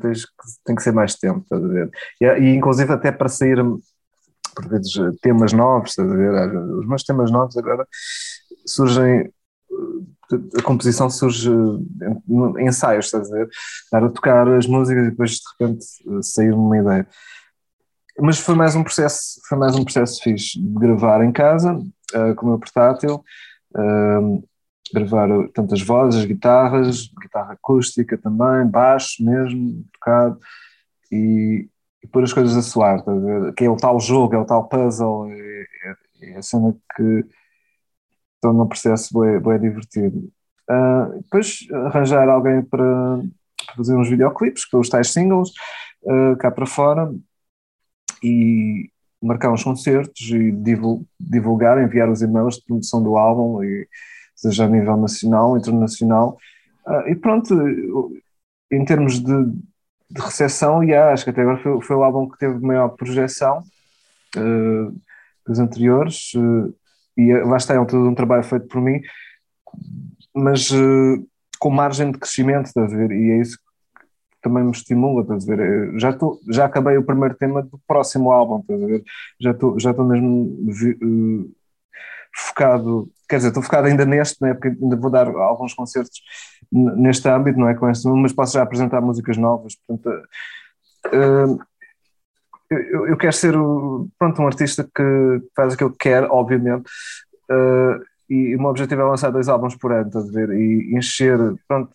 tens que, tem que ser mais tempo, estás a ver? E, e inclusive até para sair por vezes temas novos, estás a ver? Os meus temas novos agora surgem, a composição surge em ensaios, estás a ver? Estar a tocar as músicas e depois de repente sair uma ideia. Mas foi mais um processo, foi mais um processo fixe de gravar em casa, uh, com o meu portátil, uh, gravar tantas vozes, guitarras, guitarra acústica também, baixo mesmo, tocado, e, e pôr as coisas a soar, tá que é o tal jogo, é o tal puzzle, é, é, é a cena que torna o processo bem, bem divertido. Uh, depois arranjar alguém para fazer uns videoclipes com os tais singles uh, cá para fora e marcar uns concertos e divulgar, enviar os e-mails de promoção do álbum, e, seja a nível nacional, internacional. Uh, e pronto, em termos de, de recepção, e acho que até agora foi, foi, o álbum que teve maior projeção uh, anteriores, uh, e lá está, é um, todo um trabalho feito por mim, mas uh, com margem de crescimento, estás a ver? E é isso que também me estimula, estás a ver? Já, tô, já acabei o primeiro tema do próximo álbum, estás a ver? Já estou já mesmo focado, quer dizer, estou focado ainda neste, né, porque ainda vou dar alguns concertos neste âmbito, não é com este, mas posso já apresentar músicas novas, portanto, uh, eu, eu, quero ser pronto, um artista que faz aquilo que quer, obviamente, uh, e o meu objetivo é lançar dois álbuns por ano, estás a ver, e encher, pronto,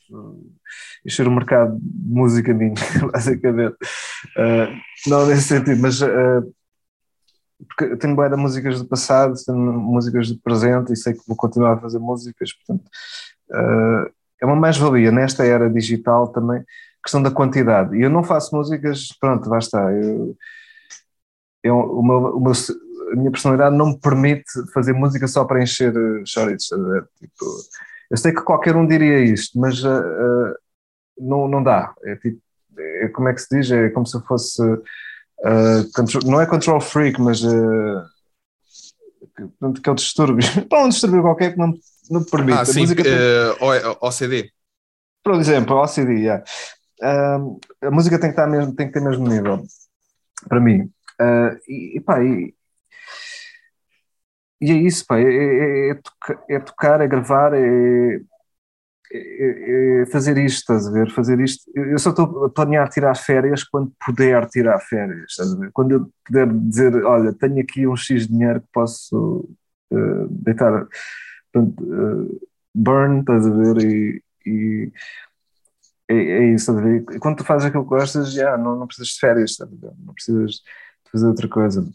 encher o mercado de música minha, basicamente, uh, não nesse sentido, mas porque tenho boa de músicas do passado, tenho músicas do presente e sei que vou continuar a fazer músicas, portanto uh, é uma mais-valia nesta era digital também, questão da quantidade. E eu não faço músicas, pronto, está. Eu, eu, o meu, o meu, a minha personalidade não me permite fazer música só para encher chouritos. Tipo, eu sei que qualquer um diria isto, mas uh, não, não dá. É tipo, é, como é que se diz? É como se fosse Uh, não é control freak, mas uh, que, que é o distúrbio. Para um distúrbio qualquer que não, não permite. Ah, sim, música uh, tem... OCD. Por exemplo, OCD, yeah. uh, a música tem que, estar mesmo, tem que ter mesmo nível, para mim. E, e, pá, e, e é isso, pá, é, é, é, tocar, é gravar, é, é, é fazer isto, estás a ver? Fazer isto. Eu só estou a planear tirar férias quando puder tirar férias, estás a ver? Quando eu puder dizer, olha, tenho aqui um X de dinheiro que posso uh, deitar, portanto, uh, burn, estás a ver? E, e, é, é isso, quando tu fazes aquilo que gostas, já não, não precisas de férias, não precisas de fazer outra coisa.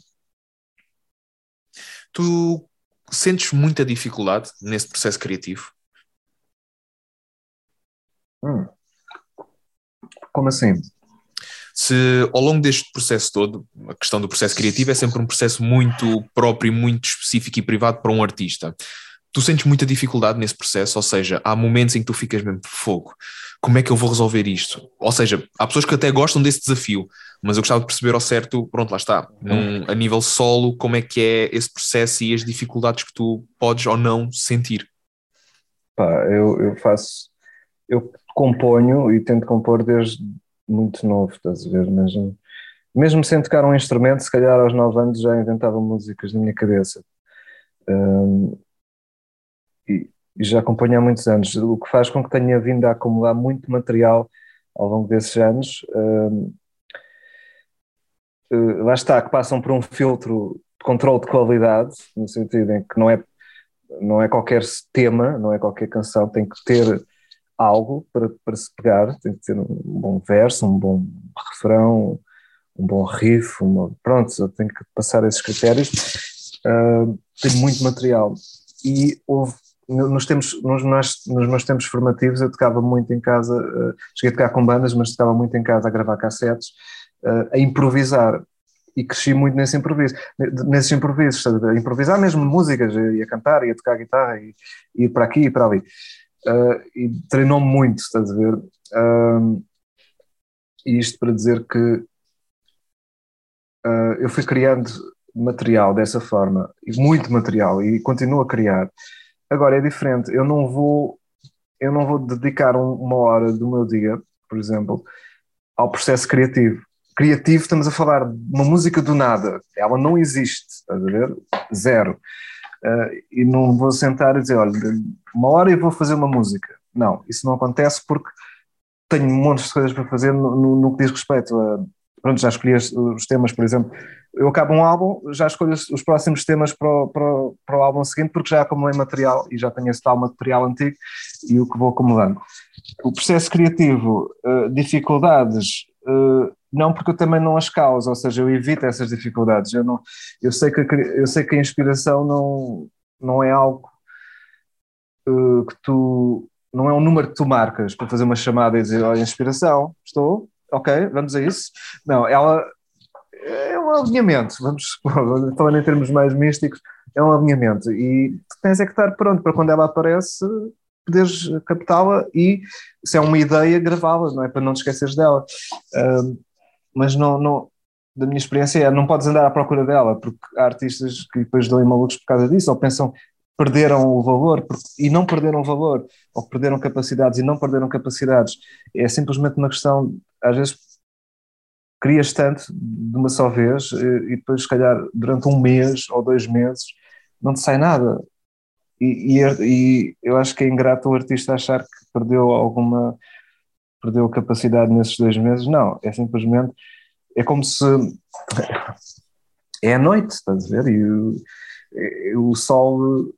Tu sentes muita dificuldade nesse processo criativo? Hum. Como assim? Se ao longo deste processo todo, a questão do processo criativo é sempre um processo muito próprio, muito específico e privado para um artista. Tu sentes muita dificuldade nesse processo, ou seja, há momentos em que tu ficas mesmo fogo. Como é que eu vou resolver isto? Ou seja, há pessoas que até gostam desse desafio, mas eu gostava de perceber ao certo, pronto, lá está, num, a nível solo, como é que é esse processo e as dificuldades que tu podes ou não sentir. Pá, eu, eu faço, eu componho e tento compor desde muito novo, estás a ver? Mesmo, mesmo sem tocar um instrumento, se calhar aos 9 anos já inventava músicas na minha cabeça. Um, e, e, já acompanho há muitos anos, o que faz com que tenha vindo a acumular muito material ao longo desses anos. Um, uh, lá está, que passam por um filtro de controle de qualidade, no sentido em que não é, não é qualquer tema, não é qualquer canção, tem que ter algo para, para se pegar, tem que ter um bom verso, um bom refrão, um bom riff, uma, pronto, tem que passar esses critérios. Uh, tem muito material. E houve, nos, tempos, nos, nos, nos, meus tempos formativos, eu tocava muito em casa, uh, cheguei a tocar com bandas, mas tocava muito em casa a gravar cassetes, uh, a improvisar. E cresci muito nesse improviso, nesses improvisos, a improvisar mesmo músicas, a cantar, a tocar guitarra, e ir para aqui e para ali uh, e treinou muito, estás a ver? E isto para dizer que uh, eu fui criando material dessa forma, e muito material, e continuo a criar. Agora é diferente, eu não vou, eu não vou dedicar um, uma hora do meu dia, por exemplo, ao processo criativo. Criativo, estamos a falar de uma música do nada, ela não existe, estás a ver? Zero. Uh, e não vou sentar e dizer, olha, uma hora e vou fazer uma música. Não, isso não acontece porque tenho um monte de coisas para fazer no, no, no que diz respeito a. Pronto, já escolhi os temas, por exemplo. Eu acabo um álbum, já escolho os próximos temas para o, para, para o álbum seguinte, porque já acumulei material e já tenho esse tal material antigo e o que vou acumulando. O processo criativo, uh, dificuldades, uh, não porque eu também não as causo, ou seja, eu evito essas dificuldades. Eu, não, eu, sei, que a, eu sei que a inspiração não, não é algo uh, que tu. Não é um número que tu marcas para fazer uma chamada e dizer: Olha, inspiração, estou, ok, vamos a isso. Não, ela é um alinhamento, vamos falando em termos mais místicos, é um alinhamento e tens é que estar pronto para quando ela aparece poderes captá-la e se é uma ideia gravá-la, não é para não te esqueceres dela. Mas não, não, da minha experiência é, não podes andar à procura dela, porque há artistas que depois dão em malucos por causa disso, ou pensam perderam o valor e não perderam o valor, ou perderam capacidades e não perderam capacidades. É simplesmente uma questão, às vezes crias tanto de uma só vez e depois, se calhar, durante um mês ou dois meses, não te sai nada. E, e, e eu acho que é ingrato o artista achar que perdeu alguma perdeu capacidade nesses dois meses, não, é simplesmente, é como se, é a noite, estás a ver, e o, o sol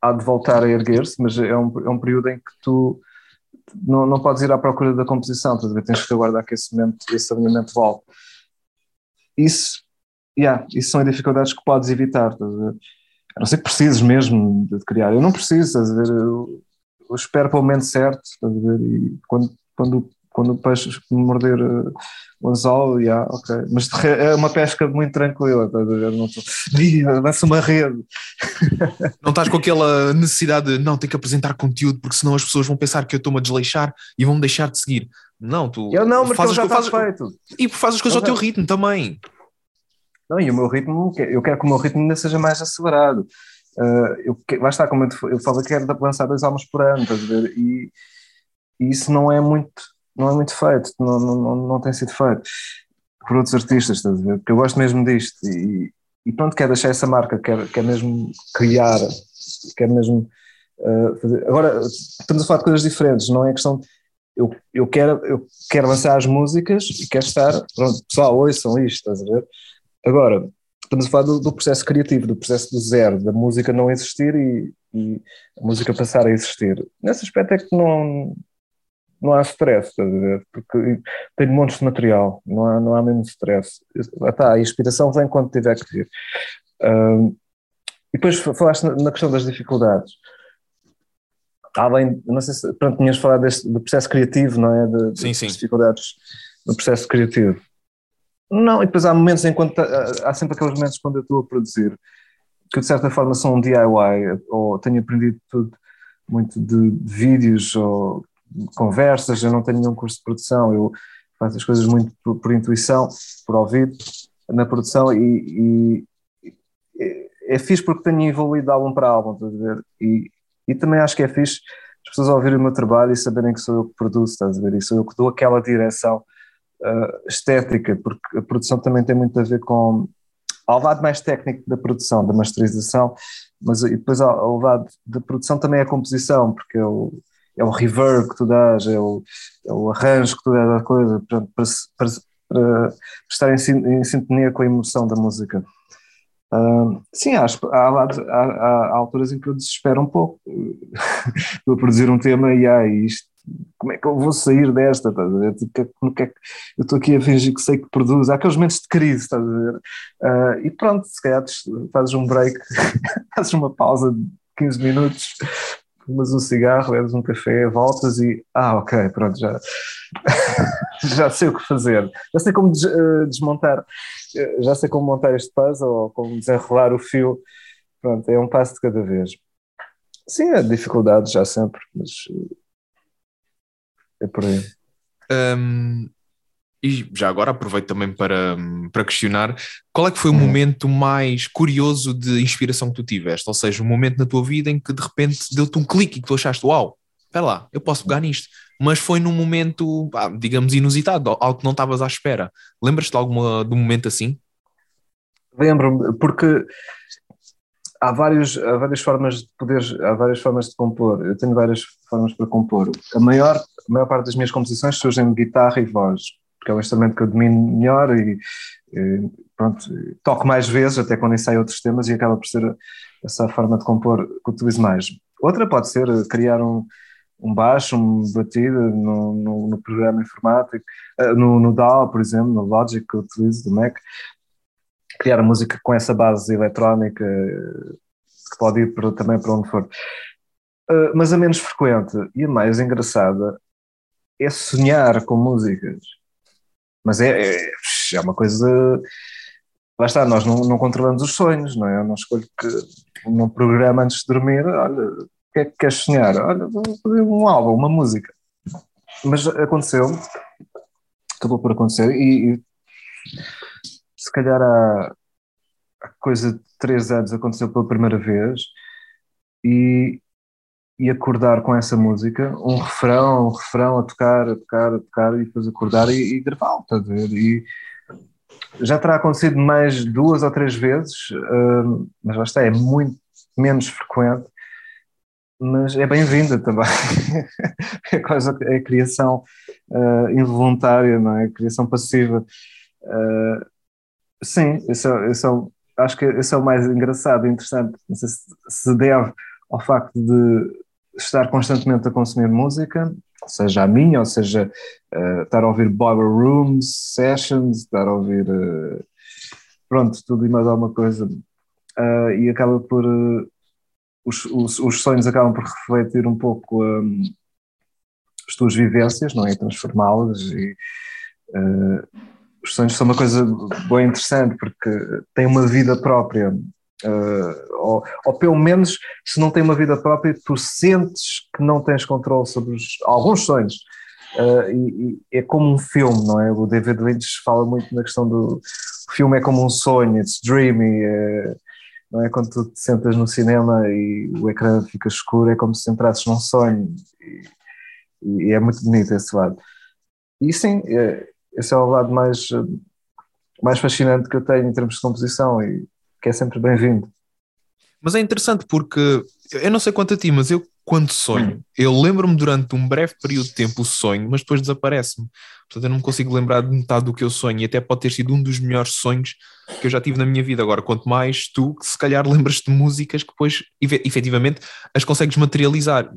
há de voltar a erguer-se, mas é um, é um período em que tu não, não podes ir à procura da composição, estás a ver, tens que aguardar que esse, momento, esse alinhamento volte. Isso, yeah, isso são dificuldades que podes evitar, estás a ver? A não ser que precises mesmo de criar. Eu não preciso, estás a ver? Eu, eu espero pelo momento certo, estás a ver? E quando quando, quando o peixe morder uh, o anzol, yeah, ok. Mas é uma pesca muito tranquila, estás a ver? Não estou. Lança uma rede. Não estás com aquela necessidade de não, ter que apresentar conteúdo, porque senão as pessoas vão pensar que eu estou-me a desleixar e vão me deixar de seguir. Não, tu. Eu não, mas fazes, já fazes, feito. E fazes as coisas ao teu ritmo também. Não, e o meu ritmo, eu quero que o meu ritmo ainda seja mais acelerado. Uh, eu, lá está, como eu, eu falo, eu quero lançar dois álbuns por ano, estás a ver? E e isso não é muito, não é muito feito, não, não, não tem sido feito por outros artistas, estás a ver? Porque eu gosto mesmo disto e, e pronto, quero deixar essa marca, quero, quero mesmo criar, quero mesmo uh, fazer. Agora, estamos a falar de coisas diferentes, não é questão. Eu, eu, quero, eu quero lançar as músicas e quero estar, pronto, pessoal, ouçam isto, estás a ver? Agora, estamos a falar do, do, processo criativo, do processo do zero, da música não existir e, e, a música passar a existir. Nesse aspecto é que não, não há stress, estás a ver? Porque tenho montes de material, não há, não há mesmo stress. Ah, tá, a inspiração vem quando tiver que vir. Um, e depois falaste na, questão das dificuldades. Além, não sei se pronto, tinhas falado deste, do processo criativo, não é? De, sim, sim. dificuldades no processo criativo. Não, e depois há momentos em que há sempre aqueles momentos quando eu estou a produzir que de certa forma são um DIY, ou tenho aprendido tudo muito de, de vídeos ou conversas, eu não tenho nenhum curso de produção, eu faço as coisas muito por, por intuição, por ouvido, na produção e, e, é fixe porque tenho evoluído de álbum para álbum, estás a ver? E, e também acho que é fixe as pessoas ouvirem o meu trabalho e saberem que sou eu que produzo, estás a ver? E sou eu que dou aquela direção uh, estética, porque a produção também tem muito a ver com ao lado mais técnico da produção, da masterização, mas depois ao, lado da produção também é a composição, porque o, é o reverb que tu dás, é o, é o arranjo que tu dás da coisa, para, para, para, para estar em, em, sintonia com a emoção da música. Uh, sim, há, há, há, há, alturas em que eu desespero um pouco. Estou a produzir um tema e há isto como é que eu vou sair desta? Estás a ver? Tipo, que é que eu estou aqui a fingir que sei que produzo? Há aqueles momentos de crise, estás a ver? Uh, e pronto, se calhar fazes um break, fazes uma pausa de 15 minutos, fumas um cigarro, bebes um café, voltas e ah, ok, pronto, já, já sei o que fazer, já sei como uh, desmontar, uh, já sei como montar este puzzle ou como desenrolar o fio. Pronto, é um passo de cada vez. Sim, há dificuldades já sempre, mas é por aí. Um, e já agora aproveito também para, para questionar qual é que foi o hum. momento mais curioso de inspiração que tu tiveste? Ou seja, um momento na tua vida em que de repente deu-te um clique e que tu achaste, uau, espera lá, eu posso pegar nisto. Mas foi num momento, digamos, inusitado, algo que não estavas à espera. Lembras-te de, alguma, de um momento assim? Lembro-me, porque há, vários, há várias formas de poder, há várias formas de compor. Eu tenho várias formas para compor. A maior, a maior parte das minhas composições surgem de guitarra e voz, porque é o instrumento que eu domino melhor e, e pronto, toco mais vezes, até quando ensaio outros temas, e acaba por ser essa forma de compor que utilizo mais. Outra pode ser criar um, um baixo, um batido no, no, no programa informático, eh, no, no DAW, por exemplo, no Logic que eu utilizo do Mac, criar música com essa base eletrónica que pode ir para, também para onde for. Uh, mas a menos frequente e a mais engraçada é sonhar com músicas. Mas é, é, é uma coisa. Lá está, nós não, não, controlamos os sonhos, não é? Eu não escolho que num programa antes de dormir, olha, o que é que queres sonhar? Olha, vou fazer um álbum, uma música. Mas aconteceu, acabou por acontecer, e, e se calhar há, coisa de três anos aconteceu pela primeira vez e, e acordar com essa música, um refrão, um refrão a tocar, a tocar, a tocar e depois acordar e, e gravá-lo, a ver? E já terá acontecido mais duas ou três vezes, uh, mas lá está, é muito menos frequente, mas é bem-vinda também. é quase a, criação uh, involuntária, não é? A criação passiva. Uh, Sim, esse é, esse é, acho que esse é o mais engraçado e interessante. Não sei se, se deve ao facto de estar constantemente a consumir música, seja a minha, ou seja, uh, estar a ouvir Boiler Rooms, Sessions, estar a ouvir. Uh, pronto, tudo e mais alguma coisa. Uh, e acaba por. Os, os, os, sonhos acabam por refletir um pouco um, as tuas vivências, não é? Transformá-las e os sonhos são uma coisa bem interessante porque têm uma vida própria. Ou, ou, pelo menos, se não tem uma vida própria, tu sentes que não tens controle sobre os, alguns sonhos. Uh, e, e, é como um filme, não é? O David Lynch fala muito na questão do o filme é como um sonho, it's dreamy, é, não é? Quando tu te sentas no cinema e o ecrã fica escuro, é como se entrasses num sonho, e, e é muito bonito esse lado. E sim, é, esse é o lado mais, mais fascinante que eu tenho em termos de composição e que é sempre bem-vindo. Mas é interessante porque eu não sei quanto a ti, mas eu quando sonho, hum. eu lembro-me durante um breve período de tempo o sonho, mas depois desaparece-me. Portanto, eu não me consigo lembrar de metade do que eu sonho e até pode ter sido um dos melhores sonhos que eu já tive na minha vida. Agora, quanto mais tu, que se calhar lembras de músicas que depois efetivamente as consegues materializar.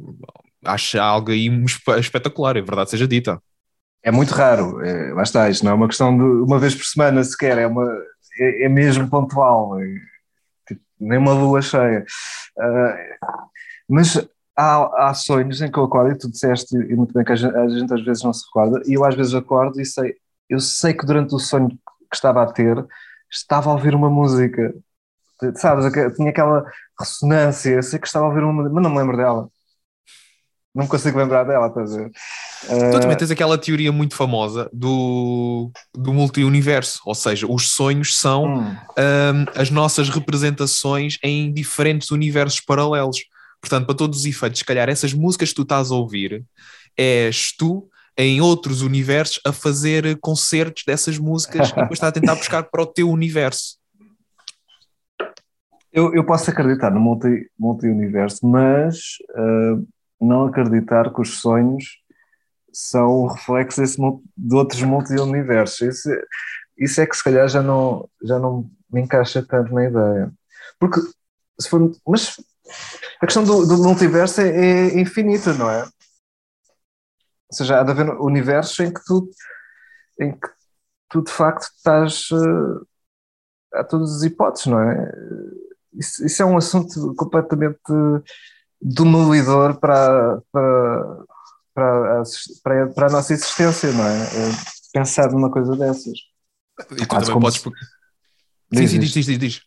acho algo aí espetacular, é verdade seja dita. É muito raro, é, lá está, isto não é uma questão de uma vez por semana sequer, é, uma, é, é mesmo pontual, é, nem uma lua cheia. Uh, mas há, há, sonhos em que eu acordo, e tu disseste, e muito bem que a gente, a gente, às vezes não se recorda, e eu às vezes acordo e sei, eu sei que durante o sonho que estava a ter, estava a ouvir uma música, sabes, tinha aquela ressonância, eu sei que estava a ouvir uma, mas não me lembro dela não consigo lembrar dela, estás a ver? Uh... Tu também tens aquela teoria muito famosa do, do multi-universo, ou seja, os sonhos são hum. um, as nossas representações em diferentes universos paralelos. Portanto, para todos os efeitos, se calhar essas músicas que tu estás a ouvir és tu em outros universos a fazer concertos dessas músicas e depois está a tentar buscar para o teu universo. Eu, eu posso acreditar no multi-universo, multi mas uh, não acreditar que os sonhos são reflexos desse, de outros multi-universos. Isso, isso é que se calhar já não, já não me encaixa tanto na ideia. Porque se for, mas a questão do, do multiverso é, é, infinita, não é? Ou seja, há de haver universos em que tu, em que tu de facto estás. Uh, há todas as hipóteses, não é? Isso, isso é um assunto completamente demolidor para, para, para, a, para, para a nossa existência, não é? é pensar numa coisa dessas. E tu Quase também podes. Se... Sim, sim, diz, diz, diz, diz.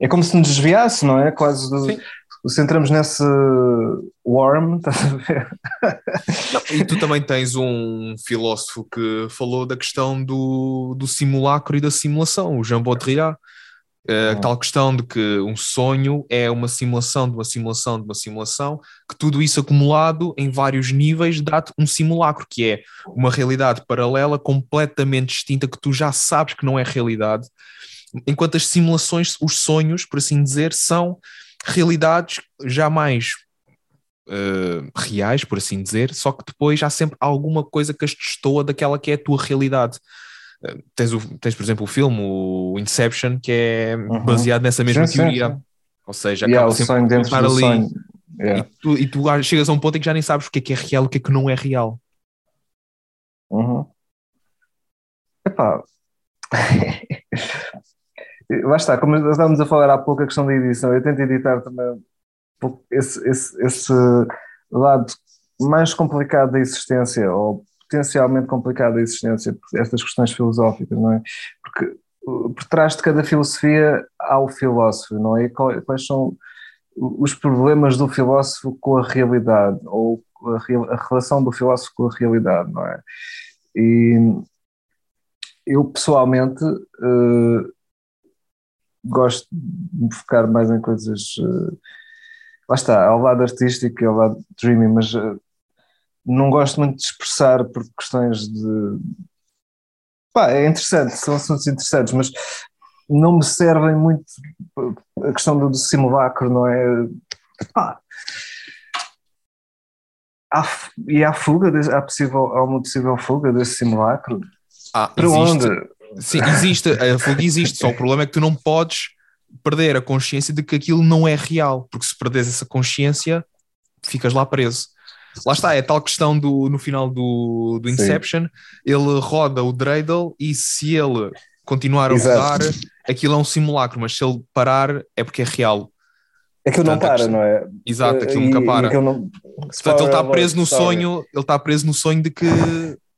É como se nos desviasse, não é? Quase do, se entramos nesse worm, estás a ver? Não, e tu também tens um filósofo que falou da questão do, do simulacro e da simulação, o Jean Baudrillard, Uh. Tal questão de que um sonho é uma simulação de uma simulação de uma simulação, que tudo isso acumulado em vários níveis dá-te um simulacro, que é uma realidade paralela completamente distinta que tu já sabes que não é realidade. Enquanto as simulações, os sonhos, por assim dizer, são realidades jamais uh, reais, por assim dizer, só que depois há sempre alguma coisa que as destoa daquela que é a tua realidade tens, o, tens, por exemplo, o filme, o Inception, que é uhum. baseado nessa mesma sim, teoria. Sim, sim. Ou seja, acaba yeah, sempre de estar ali. Yeah. E, tu, e, tu, chegas a um ponto em que já nem sabes o que é que é real e o que é que não é real. Uhum. Epá. Lá está, como estávamos a falar há pouco a questão da edição, eu tento editar também esse, esse, esse lado mais complicado da existência, ou potencialmente complicada a existência, estas questões filosóficas, não é? Porque uh, por trás de cada filosofia há o filósofo, não é? E quais são os problemas do filósofo com a realidade, ou a, a relação do filósofo com a realidade, não é? E eu pessoalmente uh, gosto de me focar mais em coisas. Uh, lá está, ao lado artístico ao lado dreaming, mas uh, não gosto muito de expressar por questões de. Pá, é interessante, são assuntos interessantes, mas não me servem muito a questão do, simulacro, não é? Pá. Há, e há fuga, há, possível, há uma possível fuga desse simulacro? Ah, Para existe, onde? Sim, existe, a fuga existe, só o problema é que tu não podes perder a consciência de que aquilo não é real, porque se perdes essa consciência, ficas lá preso. Lá está, é tal questão do, no final do, do Inception, Sim. ele roda o dreidel e se ele continuar a Exato. rodar, aquilo é um simulacro, mas se ele parar é porque é real. Aquilo não para, não é? Exato, aquilo e, nunca para. Não... Portanto, ele está preso no sonho, ele está preso no sonho de que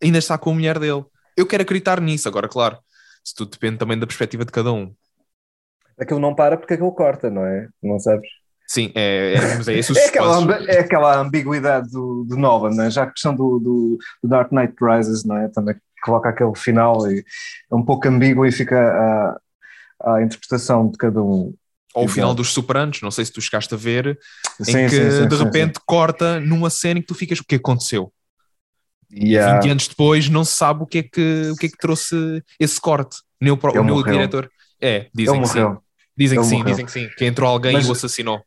ainda está com a mulher dele. Eu quero acreditar nisso, agora, claro, isso tudo depende também da perspectiva de cada um. Aquilo não para porque aquilo corta, não é? Não sabes? Sim, é, é, é, é, aquela, é aquela ambiguidade do, do Nolan, não é? já a questão do, do, do, Dark Knight Rises não é? também coloca aquele final e é um pouco ambíguo e fica a, a interpretação de cada um. Ou o final dos Superanos, não sei se tu chegaste a ver, sim, em que sim, sim, de repente corta numa cena em que tu ficas o que aconteceu? Yeah. 20 anos depois não se sabe o que é que, o que, é que trouxe esse corte. Nem o, o meu diretor. É, dizem que sim. Dizem que sim, morreu. dizem que sim, que entrou alguém Mas, e o assassinou.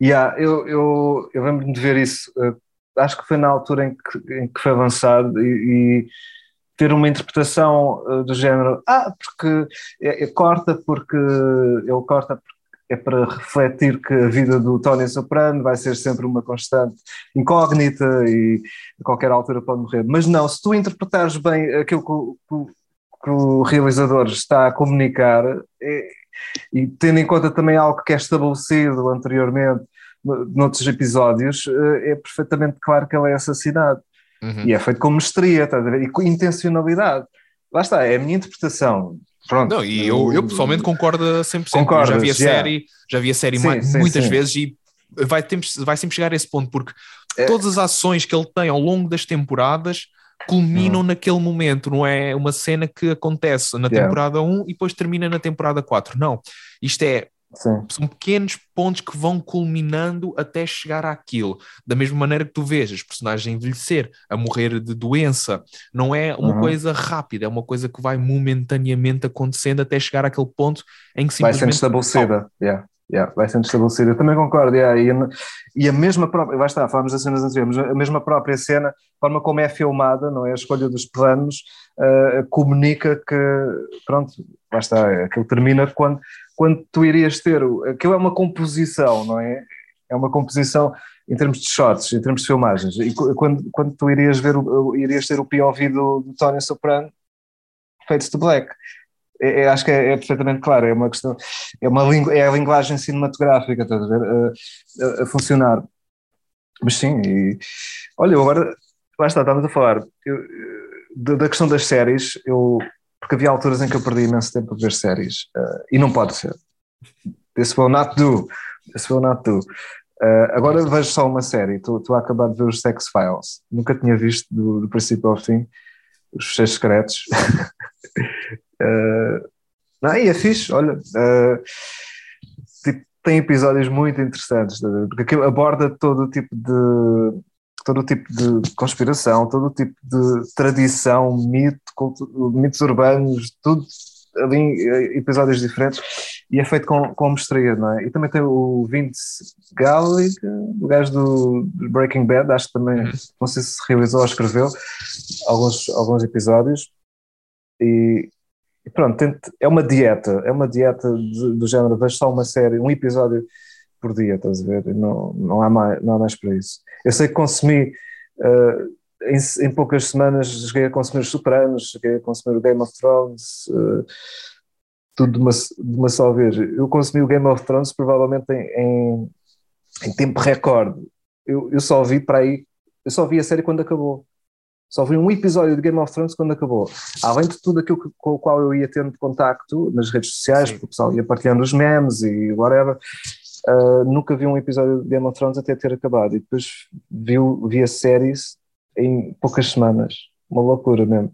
Yeah, eu, eu, eu lembro-me de ver isso, uh, acho que foi na altura em que, em que foi avançado e, e ter uma interpretação uh, do género, ah, porque é, é, corta porque ele corta porque é para refletir que a vida do Tony Soprano vai ser sempre uma constante incógnita e a qualquer altura pode morrer. Mas não, se tu interpretares bem aquilo que, que, que o realizador está a comunicar, é, e tendo em conta também algo que é estabelecido anteriormente noutros episódios, eh, é perfeitamente claro que ele é assassinado. Uhum. E é feito com mestria, tá e com intencionalidade. Lá está, é a minha interpretação. Pronto. Não, e eu, eu pessoalmente concordo a 100%. Concordas, já vi a yeah. série, já vi a série sim, sim, muitas sim. vezes e vai, vai sempre chegar a esse ponto, porque é. todas as ações que ele tem ao longo das temporadas culminam uhum. naquele momento, não é uma cena que acontece na yeah. temporada 1 e depois termina na temporada 4. Não. Isto é Sim. São pequenos pontos que vão culminando até chegar àquilo. Da mesma maneira que tu vês os personagens a envelhecer, a morrer de doença. Não é uma uhum. coisa rápida, é uma coisa que vai momentaneamente acontecendo até chegar àquele ponto em que simplesmente... Vai sendo estabelecida, yeah. Yeah, vai sendo estabelecida. Eu também concordo. Yeah. E, e, a mesma própria, vai estar, falamos das cenas anteriores, a mesma própria cena, a forma como é filmada, não é? A escolha dos planos, uh, comunica que, pronto, vai estar, aquilo termina quando quando tu irias ter. Aquilo é uma composição, não é? É uma composição em termos de shots, em termos de filmagens. E quando, quando tu irias ver, o, irias ter o POV do, do Tony Soprano, Fades to Black. É, é, acho que é, é, perfeitamente claro, é uma questão, é, uma é a linguagem cinematográfica, estás a ver, a, a, a funcionar. Mas sim, e, olha, agora, lá está, estávamos a falar eu, da questão das séries, eu porque havia alturas em que eu perdi imenso tempo a ver séries uh, e não pode ser. This will not do. This will not do. Uh, agora vejo só uma série. Estou a acabar de ver os Sex Files. Nunca tinha visto do, do princípio ao fim os seis secretos. uh, não, e é fixe, olha. Uh, tipo, tem episódios muito interessantes, porque aquilo aborda todo o tipo de todo o tipo de conspiração, todo o tipo de tradição, mito, culto, mitos urbanos, tudo ali em eh, episódios diferentes e é feito com, com mestria, não é? E também tem o Vince Gilligan, o gajo do, Breaking Bad, acho que também, uhum. não sei se realizou ou escreveu alguns, alguns episódios e, e pronto, é uma dieta, é uma dieta de, do género, vejo só uma série, um episódio por dia, estás a ver? Não, não, há mais, não há mais para isso. Eu sei que consumi, uh, em, em, poucas semanas, cheguei a consumir os Sopranos, cheguei a consumir o Game of Thrones, uh, tudo de uma, de uma só vez. Eu consumi o Game of Thrones provavelmente em, em, em tempo recorde. Eu, eu só vi para aí, eu só vi a série quando acabou. Só vi um episódio de Game of Thrones quando acabou. Além de tudo aquilo que, com o qual eu ia tendo contacto nas redes sociais, Sim. porque o pessoal ia partilhando os memes e whatever, Uh, nunca vi um episódio de Game of Thrones até ter acabado e depois vi, vi a séries em poucas semanas, uma loucura mesmo.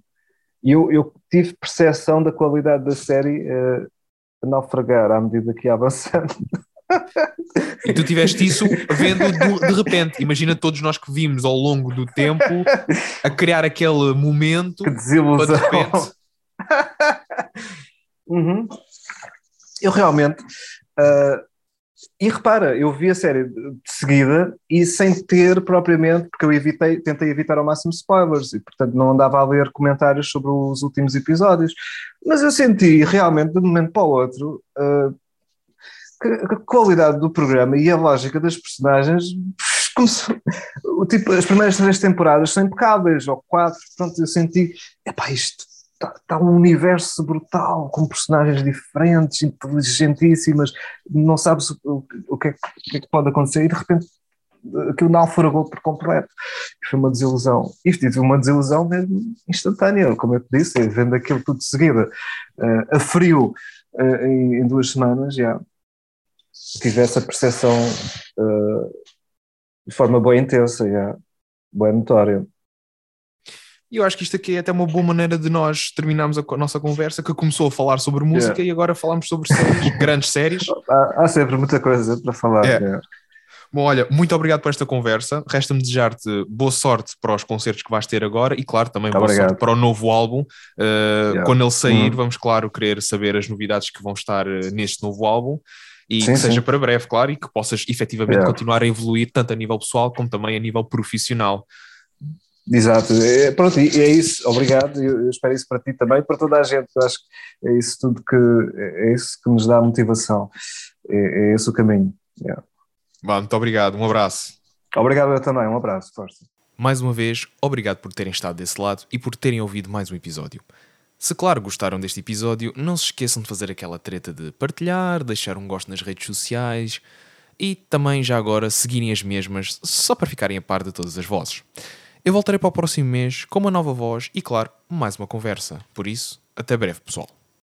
E eu, eu tive percepção da qualidade da série uh, a naufragar à medida que ia avançando. E tu tiveste isso vendo de repente. Imagina todos nós que vimos ao longo do tempo a criar aquele momento. Que desilusão. De repente... uhum. Eu realmente. Uh, e repara, eu vi a série de seguida e sem ter propriamente, porque eu evitei, tentei evitar ao máximo spoilers e, portanto, não andava a ler comentários sobre os últimos episódios. Mas eu senti realmente, de um momento para o outro, uh, a qualidade do programa e a lógica das personagens. Começou, tipo, as primeiras três temporadas são impecáveis, ou quatro, portanto, eu senti, epá, isto está, está um universo brutal, com personagens diferentes, inteligentíssimas, não sabes o, o, que, é, o que, é, que pode acontecer e de repente aquilo naufragou por completo. Foi uma desilusão. Isto foi uma desilusão mesmo instantânea, como eu te disse, vendo aquilo tudo de seguida, uh, a frio, uh, em, em, duas semanas, já tive essa percepção uh, de forma bem intensa, já, bem notória. E eu acho que isto aqui é até uma boa maneira de nós terminarmos a nossa conversa, que começou a falar sobre música yeah. e agora falamos sobre séries, grandes séries. Há, há, sempre muita coisa para falar. Yeah. Yeah. Bom, olha, muito obrigado por esta conversa. Resta-me desejar-te boa sorte para os concertos que vais ter agora e, claro, também boa obrigado. sorte para o novo álbum. Uh, quando ele sair, uhum. vamos, claro, querer saber as novidades que vão estar uh, neste novo álbum e sim, que seja para breve, claro, e que possas efetivamente continuar a evoluir tanto a nível pessoal como também a nível profissional. Exato, é, pronto, e é isso, obrigado, eu, eu espero isso para ti também, para toda a gente, eu acho que é isso tudo que, é isso que nos dá motivação. é, é esse o caminho. Yeah. Bom, muito obrigado, um abraço. Obrigado eu também, um abraço, força. Mais uma vez, obrigado por terem estado desse lado e por terem ouvido mais um episódio. Se claro gostaram deste episódio, não se esqueçam de fazer aquela treta de partilhar, deixar um gosto nas redes sociais e também já agora seguirem as mesmas só para ficarem a par de todas as vozes. Eu voltarei para o próximo mês com uma nova voz e, claro, mais uma conversa. Por isso, até breve, pessoal.